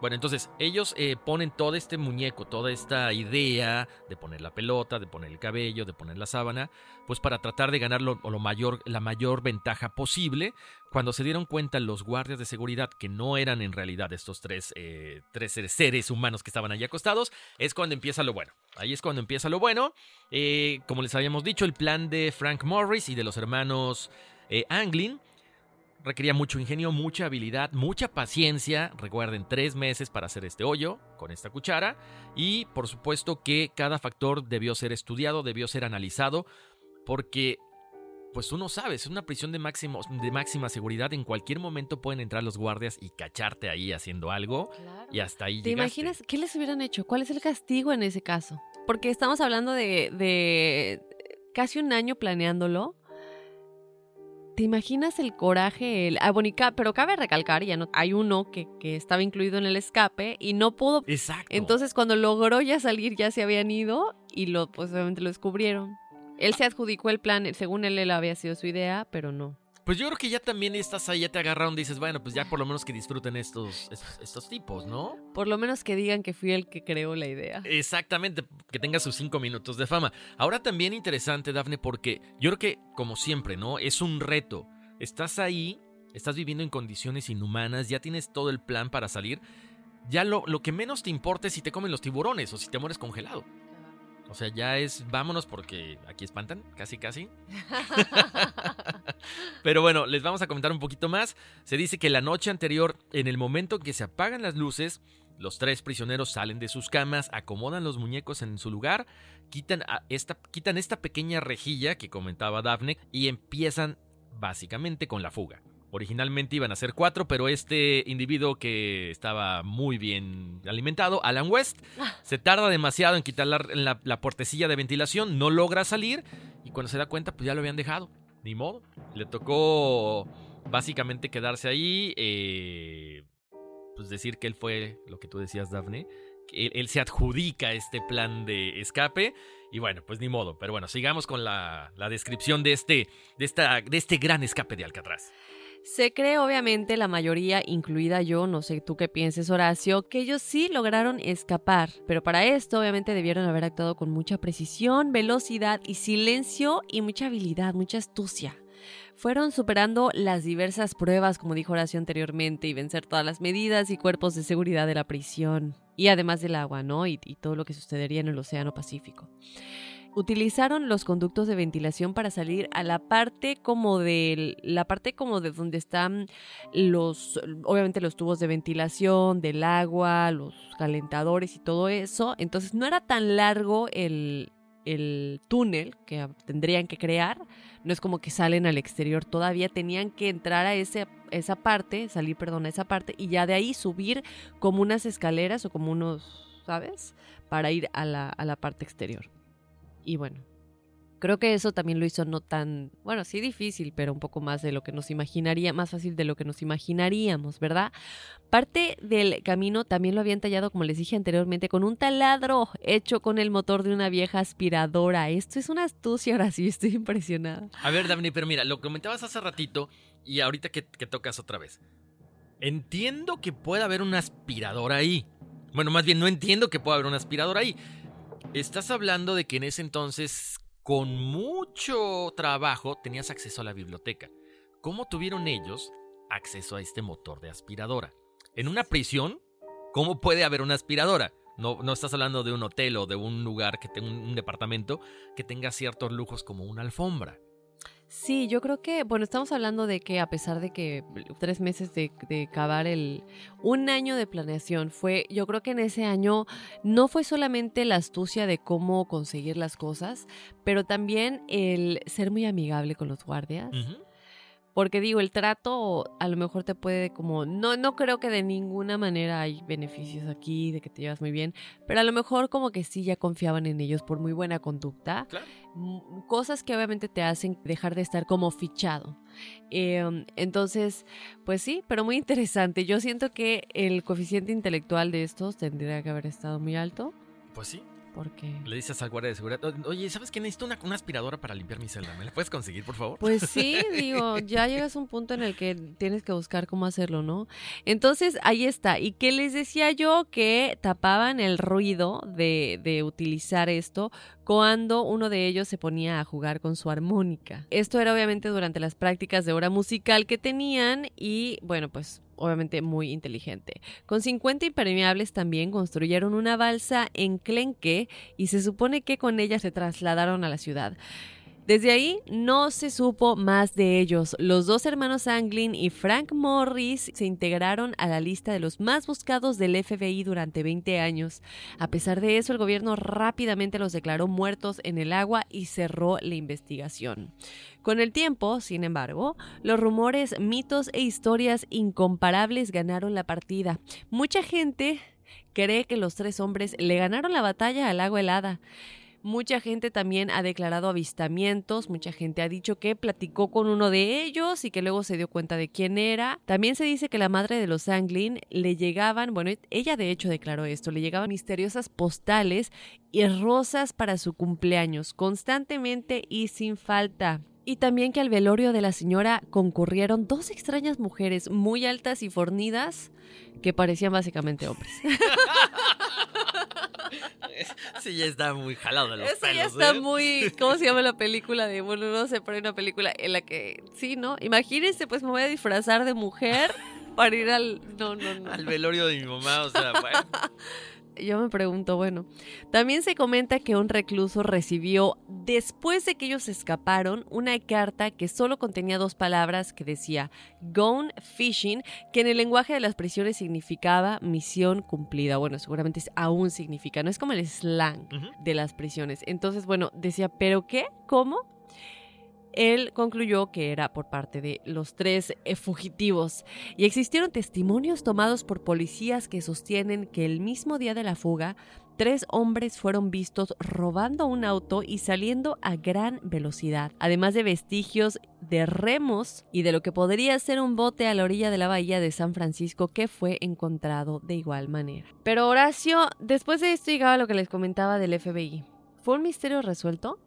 Bueno, entonces ellos eh, ponen todo este muñeco, toda esta idea de poner la pelota, de poner el cabello, de poner la sábana, pues para tratar de ganar lo, lo mayor, la mayor ventaja posible. Cuando se dieron cuenta los guardias de seguridad que no eran en realidad estos tres, eh, tres seres- humanos que estaban allí acostados, es cuando empieza lo bueno. Ahí es cuando empieza lo bueno. Eh, como les habíamos dicho, el plan de Frank Morris y de los hermanos eh, Anglin requería mucho ingenio, mucha habilidad, mucha paciencia. Recuerden, tres meses para hacer este hoyo con esta cuchara. Y por supuesto que cada factor debió ser estudiado, debió ser analizado, porque pues tú no sabes, es una prisión de, máximo, de máxima seguridad. En cualquier momento pueden entrar los guardias y cacharte ahí haciendo algo. Y hasta ahí ¿Te llegaste. imaginas qué les hubieran hecho? ¿Cuál es el castigo en ese caso? Porque estamos hablando de, de casi un año planeándolo. ¿Te imaginas el coraje? El... Ah, bueno, ca- pero cabe recalcar, ya no hay uno que, que estaba incluido en el escape y no pudo. Exacto. Entonces, cuando logró ya salir, ya se habían ido y lo, pues obviamente lo descubrieron. Él se adjudicó el plan, según él, él había sido su idea, pero no. Pues yo creo que ya también estás ahí, ya te agarraron, dices, bueno, pues ya por lo menos que disfruten estos, estos, estos tipos, ¿no? Por lo menos que digan que fui el que creó la idea. Exactamente, que tenga sus cinco minutos de fama. Ahora también interesante, Dafne, porque yo creo que, como siempre, ¿no? Es un reto. Estás ahí, estás viviendo en condiciones inhumanas, ya tienes todo el plan para salir. Ya lo, lo que menos te importa es si te comen los tiburones o si te mueres congelado. O sea, ya es vámonos porque aquí espantan, casi casi. Pero bueno, les vamos a comentar un poquito más. Se dice que la noche anterior, en el momento en que se apagan las luces, los tres prisioneros salen de sus camas, acomodan los muñecos en su lugar, quitan, a esta, quitan esta pequeña rejilla que comentaba Daphne y empiezan básicamente con la fuga. Originalmente iban a ser cuatro, pero este individuo que estaba muy bien alimentado, Alan West, se tarda demasiado en quitar la, la- la puertecilla de ventilación, no logra salir y cuando se da cuenta, pues ya lo habían dejado. Ni modo. Le tocó básicamente quedarse ahí, eh, pues decir que él fue lo que tú decías, Daphne. que Él, él se adjudica este plan de escape. Y bueno, pues ni modo. Pero bueno, sigamos con la, la descripción de este, de, esta, de este gran escape de Alcatraz. Se cree obviamente la mayoría, incluida yo, no sé tú qué pienses Horacio, que ellos sí lograron escapar, pero para esto obviamente debieron haber actuado con mucha precisión, velocidad y silencio y mucha habilidad, mucha astucia. Fueron superando las diversas pruebas, como dijo Horacio anteriormente, y vencer todas las medidas y cuerpos de seguridad de la prisión, y además del agua, ¿no? Y, todo lo que sucedería en el Océano Pacífico utilizaron los conductos de ventilación para salir a la parte como de la parte como de donde están los obviamente los tubos de ventilación del agua los calentadores y todo eso. Entonces no era tan largo el el túnel que tendrían que crear. No es como que salen al exterior. Todavía tenían que entrar a ese esa parte salir perdón a esa parte y ya de ahí subir como unas escaleras o como unos sabes para ir a la, a la parte exterior y bueno, creo que eso también lo hizo no tan, bueno, sí difícil, pero un poco más de lo que nos imaginaría, más fácil de lo que nos imaginaríamos, ¿verdad? Parte del camino también lo habían tallado, como les dije anteriormente, con un taladro hecho con el motor de una vieja aspiradora. Esto es una astucia, ahora sí, estoy impresionada. A ver, Daphne, pero mira, lo comentabas hace ratito y ahorita que, tocas otra vez. Entiendo que pueda haber una aspiradora ahí. Bueno, más bien no entiendo que pueda haber una aspiradora ahí. Estás hablando de que en ese entonces, con mucho trabajo, tenías acceso a la biblioteca. ¿Cómo tuvieron ellos acceso a este motor de aspiradora? En una prisión, ¿cómo puede haber una aspiradora? No, no estás hablando de un hotel o de un lugar que tenga un, un departamento que tenga ciertos lujos como una alfombra. Sí, yo creo que, bueno, estamos hablando de que a pesar de que tres meses de, de cavar el, un año de planeación fue, yo creo que en ese año no fue solamente la astucia de cómo conseguir las cosas, pero también el ser muy amigable con los guardias. Porque digo, el trato a lo mejor te puede como, no, no creo que de ninguna manera hay beneficios aquí, de que te llevas muy bien, pero a lo mejor como que sí ya confiaban en ellos por muy buena conducta. Mm, Cosas que obviamente te hacen dejar de estar como fichado. Eh, entonces, pues sí, pero muy interesante. Yo siento que el coeficiente intelectual de estos tendría que haber estado muy alto. Pues sí. Porque... Le dices al guardia de seguridad, "O- oye, ¿sabes qué? Necesito una, una aspiradora para limpiar mi celda. ¿Me la puedes conseguir, por favor? Pues sí, digo, ya llegas a un punto en el que tienes que buscar cómo hacerlo, ¿no? Entonces, ahí está. ¿Y qué les decía yo? Que tapaban el ruido de, de utilizar esto cuando uno de ellos se ponía a jugar con su armónica. Esto era obviamente durante las prácticas de hora musical que tenían y, bueno, pues obviamente muy inteligente. Con 50 impermeables también construyeron una balsa en Clenque y se supone que con ella se trasladaron a la ciudad. Desde ahí no se supo más de ellos. Los dos hermanos Anglin y Frank Morris se integraron a la lista de los más buscados del FBI durante 20 años. A pesar de eso, el gobierno rápidamente los declaró muertos en el agua y cerró la investigación. Con el tiempo, sin embargo, los rumores, mitos e historias incomparables ganaron la partida. Mucha gente cree que los tres hombres le ganaron la batalla al agua helada. Mucha gente también ha declarado avistamientos, mucha gente ha dicho que platicó con uno de ellos y que luego se dio cuenta de quién era. También se dice que la madre de los Anglin le llegaban, bueno, ella de hecho declaró esto, le llegaban misteriosas postales y rosas para su cumpleaños, constantemente y sin falta. Y también que al velorio de la señora concurrieron dos extrañas mujeres muy altas y fornidas que parecían básicamente hombres. Sí, ya está muy jalado de los Eso ya está ¿eh? muy. ¿Cómo se llama la película? De bueno, no sé, pero hay una película en la que. Sí, ¿no? Imagínense, pues me voy a disfrazar de mujer para ir al. No, no, no. Al velorio de mi mamá, o sea, bueno. Yo me pregunto, bueno, también se comenta que un recluso recibió, después de que ellos escaparon, una carta que solo contenía dos palabras que decía Gone Fishing, que en el lenguaje de las prisiones significaba misión cumplida. Bueno, seguramente es- aún significa, no es como el slang de las prisiones. Entonces, bueno, decía, ¿pero qué? ¿Cómo? Él concluyó que era por parte de los tres eh, fugitivos y existieron testimonios tomados por policías que sostienen que el mismo día de la fuga, tres hombres fueron vistos robando un auto y saliendo a gran velocidad, además de vestigios de remos y de lo que podría ser un bote a la orilla de la bahía de San Francisco que fue encontrado de igual manera. Pero Horacio, después de esto llegaba lo que les comentaba del FBI. ¿Fue un misterio resuelto?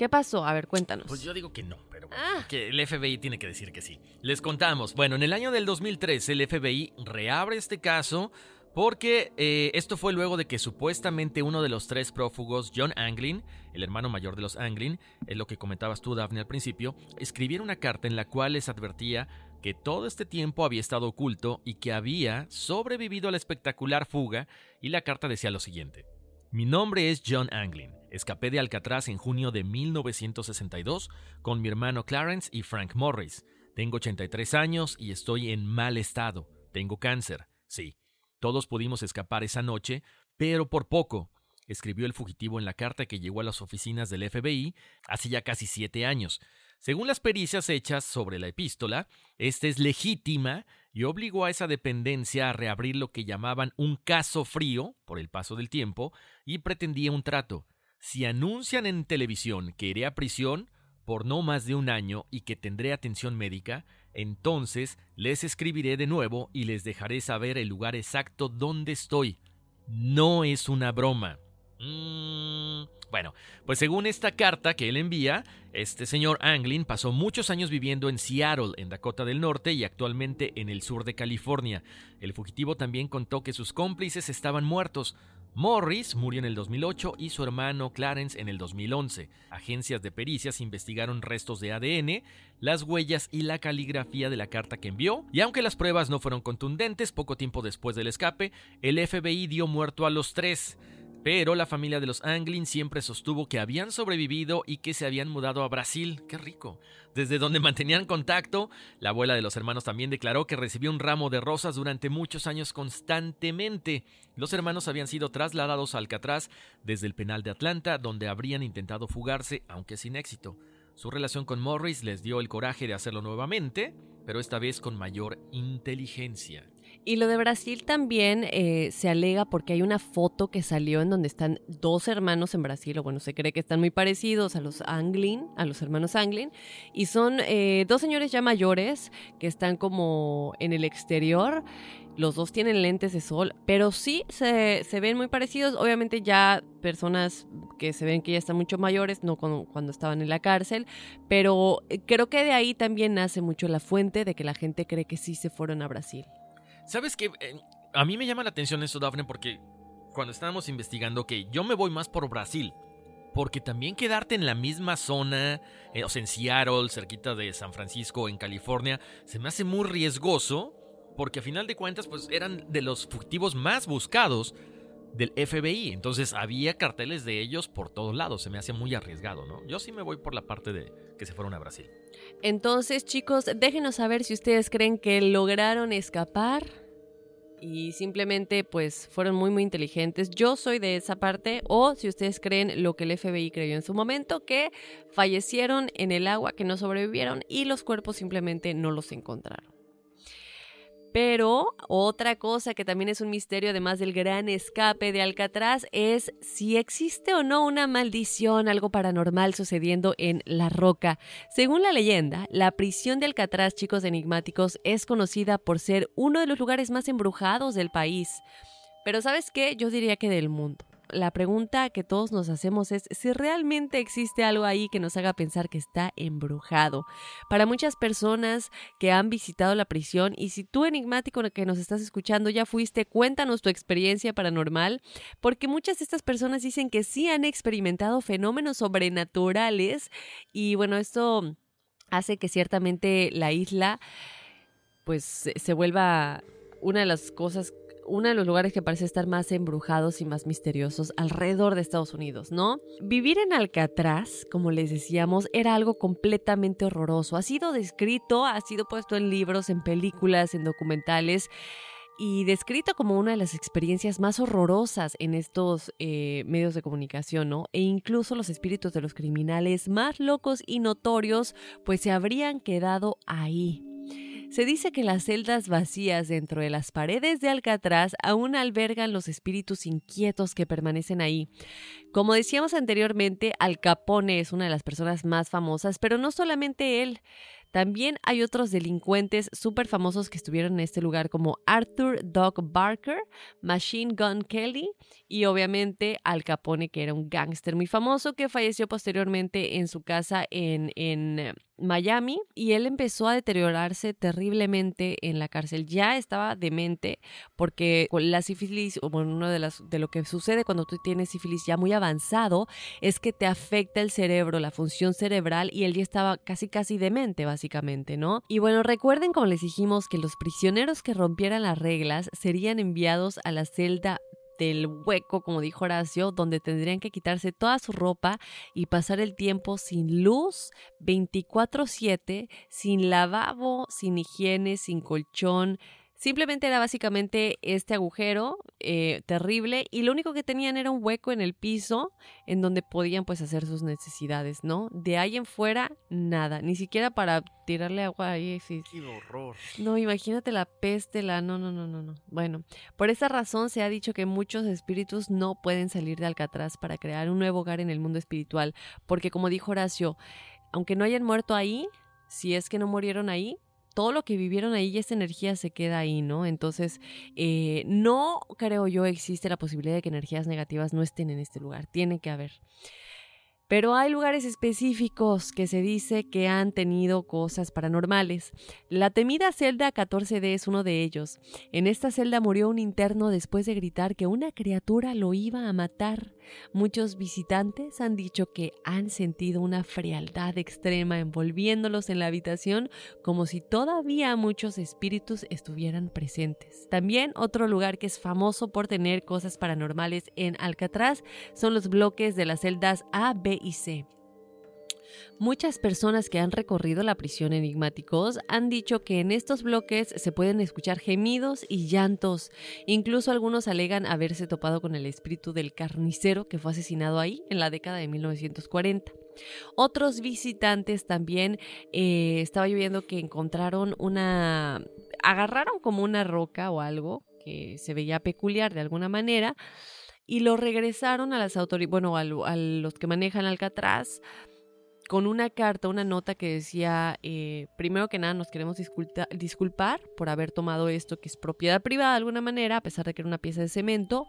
¿Qué pasó? A ver, cuéntanos. Pues yo digo que no, pero bueno, Ah. que el FBI tiene que decir que sí. Les contamos, bueno, en el año del 2013 el FBI reabre este caso porque eh, esto fue luego de que supuestamente uno de los tres prófugos, John Anglin, el hermano mayor de los Anglin, es lo que comentabas tú, Daphne, al principio, escribiera una carta en la cual les advertía que todo este tiempo había estado oculto y que había sobrevivido a la espectacular fuga, y la carta decía lo siguiente. Mi nombre es John Anglin. Escapé de Alcatraz en junio de 1962 con mi hermano Clarence y Frank Morris. Tengo 83 años y estoy en mal estado. Tengo cáncer. Sí, todos pudimos escapar esa noche, pero por poco, escribió el fugitivo en la carta que llegó a las oficinas del FBI hace ya casi siete años. Según las pericias hechas sobre la epístola, esta es legítima y obligó a esa dependencia a reabrir lo que llamaban un caso frío, por el paso del tiempo, y pretendía un trato. Si anuncian en televisión que iré a prisión por no más de un año y que tendré atención médica, entonces les escribiré de nuevo y les dejaré saber el lugar exacto donde estoy. No es una broma. Mm, bueno, pues según esta carta que él envía, este señor Anglin pasó muchos años viviendo en Seattle, en Dakota del Norte, y actualmente en el sur de California. El fugitivo también contó que sus cómplices estaban muertos. Morris murió en el 2008 y su hermano Clarence en el 2011. Agencias de pericias investigaron restos de ADN, las huellas y la caligrafía de la carta que envió, y aunque las pruebas no fueron contundentes, poco tiempo después del escape, el FBI dio muerto a los tres. Pero la familia de los Anglin siempre sostuvo que habían sobrevivido y que se habían mudado a Brasil. ¡Qué rico! Desde donde mantenían contacto, la abuela de los hermanos también declaró que recibió un ramo de rosas durante muchos años constantemente. Los hermanos habían sido trasladados a Alcatraz desde el penal de Atlanta, donde habrían intentado fugarse, aunque sin éxito. Su relación con Morris les dio el coraje de hacerlo nuevamente, pero esta vez con mayor inteligencia. Y lo de Brasil también eh, se alega porque hay una foto que salió en donde están dos hermanos en Brasil, o bueno, se cree que están muy parecidos a los Anglin, a los hermanos Anglin, y son eh, dos señores ya mayores que están como en el exterior. Los dos tienen lentes de sol, pero sí se, ven muy parecidos. Obviamente ya personas que se ven que ya están mucho mayores, no cuando, cuando estaban en la cárcel, pero eh, creo que de ahí también nace mucho la fuente de que la gente cree que sí se fueron a Brasil. ¿Sabes qué? Eh, a mí me llama la atención eso, Dafne, porque cuando estábamos investigando que yo me voy más por Brasil. Porque también quedarte en la misma zona, eh, o sea, en Seattle, cerquita de San Francisco, en California, se me hace muy riesgoso, porque a final de cuentas, pues eran de los fugitivos más buscados del FBI. Entonces había carteles de ellos por todos lados. Se me hace muy arriesgado, ¿no? Yo sí me voy por la parte de que se fueron a Brasil. Entonces, chicos, déjenos saber si ustedes creen que lograron escapar y simplemente pues fueron muy muy inteligentes. Yo soy de esa parte o si ustedes creen lo que el FBI creyó en su momento, que fallecieron en el agua, que no sobrevivieron y los cuerpos simplemente no los encontraron. Pero otra cosa que también es un misterio, además del gran escape de Alcatraz, es si existe o no una maldición, algo paranormal sucediendo en La Roca. Según la leyenda, la prisión de Alcatraz, chicos enigmáticos, es conocida por ser uno de los lugares más embrujados del país. Pero ¿sabes qué? Yo diría que del mundo la pregunta que todos nos hacemos es si realmente existe algo ahí que nos haga pensar que está embrujado. Para muchas personas que han visitado la prisión y si tú enigmático que nos estás escuchando ya fuiste, cuéntanos tu experiencia paranormal, porque muchas de estas personas dicen que sí han experimentado fenómenos sobrenaturales y bueno, esto hace que ciertamente la isla pues se vuelva una de las cosas uno de los lugares que parece estar más embrujados y más misteriosos alrededor de Estados Unidos, ¿no? Vivir en Alcatraz, como les decíamos, era algo completamente horroroso. Ha sido descrito, ha sido puesto en libros, en películas, en documentales y descrito como una de las experiencias más horrorosas en estos eh, medios de comunicación, ¿no? E incluso los espíritus de los criminales más locos y notorios, pues se habrían quedado ahí. Se dice que las celdas vacías dentro de las paredes de Alcatraz aún albergan los espíritus inquietos que permanecen ahí. Como decíamos anteriormente, Al Capone es una de las personas más famosas, pero no solamente él. También hay otros delincuentes súper famosos que estuvieron en este lugar como Arthur Doc Barker, Machine Gun Kelly y obviamente Al Capone que era un gángster muy famoso que falleció posteriormente en su casa en, en eh, Miami y él empezó a deteriorarse terriblemente en la cárcel. Ya estaba demente porque la sífilis, o bueno, uno de, las, de lo que sucede cuando tú tienes sífilis ya muy avanzado es que te afecta el cerebro, la función cerebral y él ya estaba casi casi demente básicamente, ¿no? Y bueno, recuerden como les dijimos que los prisioneros que rompieran las reglas serían enviados a la celda del hueco, como dijo Horacio, donde tendrían que quitarse toda su ropa y pasar el tiempo sin luz, 24/7, sin lavabo, sin higiene, sin colchón, Simplemente era básicamente este agujero eh, terrible y lo único que tenían era un hueco en el piso en donde podían pues hacer sus necesidades, ¿no? De ahí en fuera, nada, ni siquiera para tirarle agua ahí. Sí. ¡Qué horror! No, imagínate la peste, la... No, no, no, no, no. Bueno, por esa razón se ha dicho que muchos espíritus no pueden salir de Alcatraz para crear un nuevo hogar en el mundo espiritual, porque como dijo Horacio, aunque no hayan muerto ahí, si es que no murieron ahí, todo lo que vivieron ahí y esa energía se queda ahí, ¿no? Entonces, eh, no creo yo existe la posibilidad de que energías negativas no estén en este lugar. Tiene que haber. Pero hay lugares específicos que se dice que han tenido cosas paranormales. La temida celda 14D es uno de ellos. En esta celda murió un interno después de gritar que una criatura lo iba a matar. Muchos visitantes han dicho que han sentido una frialdad extrema envolviéndolos en la habitación como si todavía muchos espíritus estuvieran presentes. También otro lugar que es famoso por tener cosas paranormales en Alcatraz son los bloques de las celdas A, B y C. Muchas personas que han recorrido la prisión enigmáticos han dicho que en estos bloques se pueden escuchar gemidos y llantos. Incluso algunos alegan haberse topado con el espíritu del carnicero que fue asesinado ahí en la década de 1940. Otros visitantes también eh, estaba lloviendo que encontraron una... agarraron como una roca o algo que se veía peculiar de alguna manera y lo regresaron a las autoridades, bueno, a, lo- a los que manejan Alcatraz con una carta, una nota que decía, eh, primero que nada nos queremos disculpa- disculpar por haber tomado esto que es propiedad privada de alguna manera, a pesar de que era una pieza de cemento,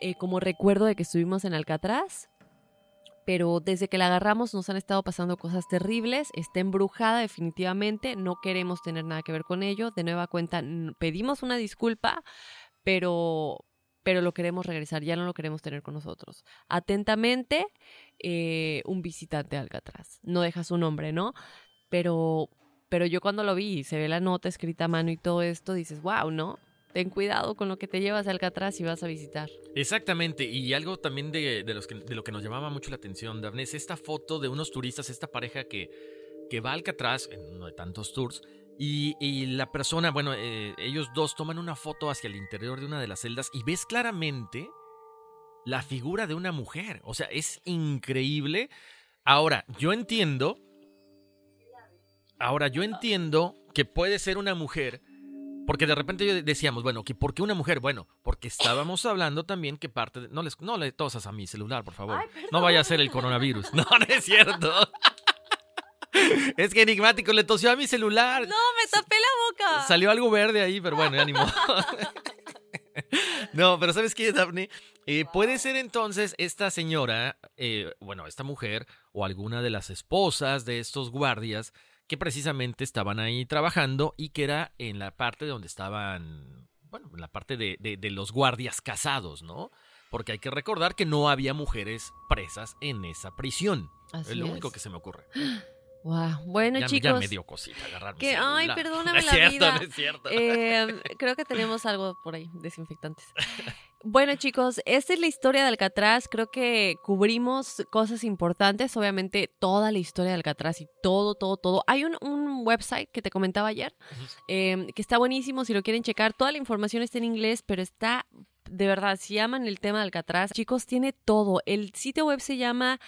eh, como recuerdo de que estuvimos en Alcatraz. Pero desde que la agarramos nos han estado pasando cosas terribles, está embrujada definitivamente, no queremos tener nada que ver con ello. De nueva cuenta, pedimos una disculpa, pero, pero lo queremos regresar, ya no lo queremos tener con nosotros. Atentamente, eh, un visitante de Alcatraz. No deja su nombre, ¿no? Pero, pero yo cuando lo vi se ve la nota escrita a mano y todo esto, dices, wow, ¿no? Ten cuidado con lo que te llevas a Alcatraz y vas a visitar. Exactamente, y algo también de, de los de lo que nos llamaba mucho la atención, Daphne, es esta foto de unos turistas, esta pareja que, que va a Alcatraz, en uno de tantos tours, y, y la persona, bueno, eh, ellos dos toman una foto hacia el interior de una de las celdas y ves claramente la figura de una mujer. O sea, es increíble. Ahora, yo entiendo. Ahora, yo entiendo que puede ser una mujer. Porque de repente decíamos, bueno, que ¿por qué una mujer? Bueno, porque estábamos hablando también que parte de... No, les, no le tosas a mi celular, por favor. no vaya a ser el coronavirus. No, no es cierto. es que Enigmático le tosió a mi celular. ¡No, me tapé la boca! Salió algo verde ahí, pero bueno, ya ni modo. No, pero ¿sabes qué, Daphne? Eh, puede ser entonces esta señora, eh, bueno, esta mujer o alguna de las esposas de estos guardias que precisamente estaban ahí trabajando y que era en la parte donde estaban, bueno, en la parte de, de- de los guardias casados, ¿no? Porque hay que recordar que no había mujeres presas en esa prisión. Así es lo es. único que se me ocurre. Wow. Bueno, ya, chicos. ya me dio cosita agarrar que, ay, perdóname No la cierto, vida. no es cierto. Eh, creo que tenemos algo por ahí, desinfectantes. Bueno, chicos, esta es la historia de Alcatraz. Creo que cubrimos cosas importantes. Obviamente, toda la historia de Alcatraz y todo, todo, todo. Hay un, un website que te comentaba ayer eh, que está buenísimo. Si lo quieren checar, toda la información está en inglés, pero está de verdad, si aman el tema de Alcatraz, chicos, tiene todo. El sitio web se llama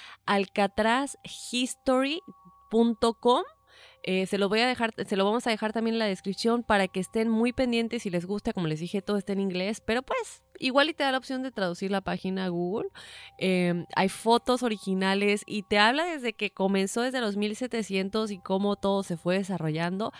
Eh, se lo voy a dejar, se lo vamos a dejar también en la descripción para que estén muy pendientes si les gusta, como les dije, todo está en inglés, pero pues igual y te da la opción de traducir la página a Google. Eh, hay fotos originales y te habla desde que comenzó desde los 1700 y cómo todo se fue desarrollando.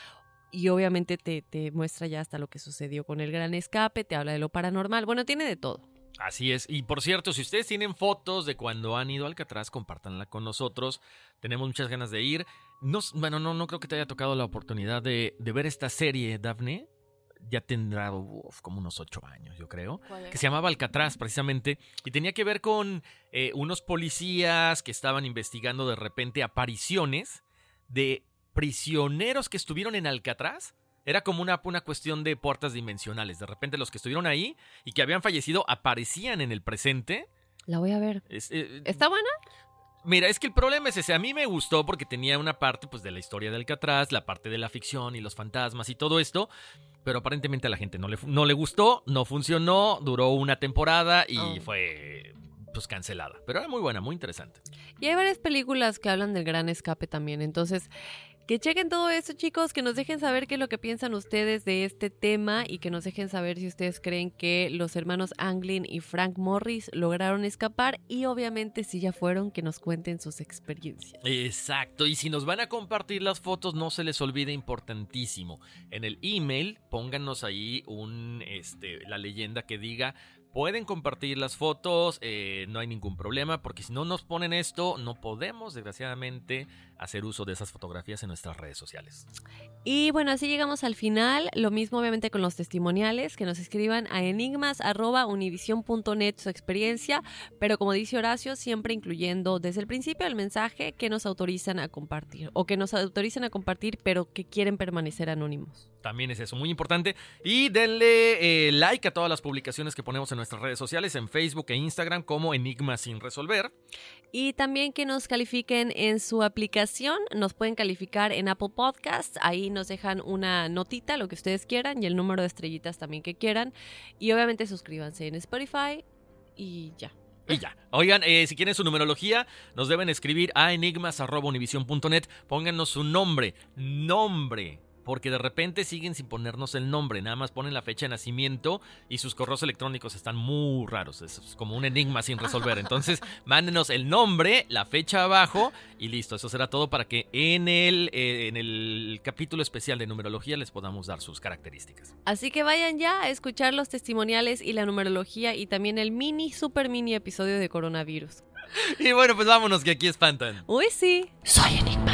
Y obviamente te, te muestra ya hasta lo que sucedió con el gran escape, te habla de lo paranormal, bueno, tiene de todo. Así es. Y por cierto, si ustedes tienen fotos de cuando han ido a Alcatraz, compártanla con nosotros. Tenemos muchas ganas de ir. No, bueno, no, no creo que te haya tocado la oportunidad de, de ver esta serie, Daphne. Ya tendrá uf, como unos ocho años, yo creo. Que se llamaba Alcatraz, precisamente. Y tenía que ver con eh, unos policías que estaban investigando de repente apariciones de prisioneros que estuvieron en Alcatraz. Era como una, una cuestión de puertas dimensionales. De repente los que estuvieron ahí y que habían fallecido aparecían en el presente. La voy a ver. Es, eh, ¿Está buena? Mira, es que el problema es ese. A mí me gustó porque tenía una parte pues, de la historia de Alcatraz, la parte de la ficción y los fantasmas y todo esto. Pero aparentemente a la gente no le, no le gustó, no funcionó, duró una temporada y Oh. fue pues cancelada. Pero era muy buena, muy interesante. Y hay varias películas que hablan del gran escape también. Entonces, que chequen todo esto, chicos, que nos dejen saber qué es lo que piensan ustedes de este tema y que nos dejen saber si ustedes creen que los hermanos Anglin y Frank Morris lograron escapar y obviamente si ya fueron, que nos cuenten sus experiencias. Exacto, y si nos van a compartir las fotos, no se les olvide importantísimo. En el email, pónganos ahí un, este, la leyenda que diga, pueden compartir las fotos, eh, no hay ningún problema, porque si no nos ponen esto, no podemos, desgraciadamente, hacer uso de esas fotografías en nuestras redes sociales. Y bueno, así llegamos al final. Lo mismo obviamente con los testimoniales, que nos escriban a enigmas.univision.net su experiencia, pero como dice Horacio, siempre incluyendo desde el principio el mensaje que nos autorizan a compartir o que nos autorizan a compartir, pero que quieren permanecer anónimos. También es eso, muy importante. Y denle eh, like a todas las publicaciones que ponemos en nuestras redes sociales en Facebook e Instagram como Enigma sin resolver. Y también que nos califiquen en su aplicación. Nos pueden calificar en Apple Podcasts. Ahí nos dejan una notita, lo que ustedes quieran, y el número de estrellitas también que quieran. Y obviamente suscríbanse en Spotify y ya. Y ya. Oigan, eh, si quieren su numerología, nos deben escribir a enigmas.univision.net. Pónganos su nombre. Nombre. Porque de repente siguen sin ponernos el nombre. Nada más ponen la fecha de nacimiento y sus correos electrónicos están muy raros. Es como un enigma sin resolver. Entonces, mándenos el nombre, la fecha abajo y listo. Eso será todo para que en el, eh, en el capítulo especial de numerología les podamos dar sus características. Así que vayan ya a escuchar los testimoniales y la numerología y también el mini, super mini episodio de coronavirus. Y bueno, pues vámonos que aquí espantan. Uy, sí. Soy enigmático.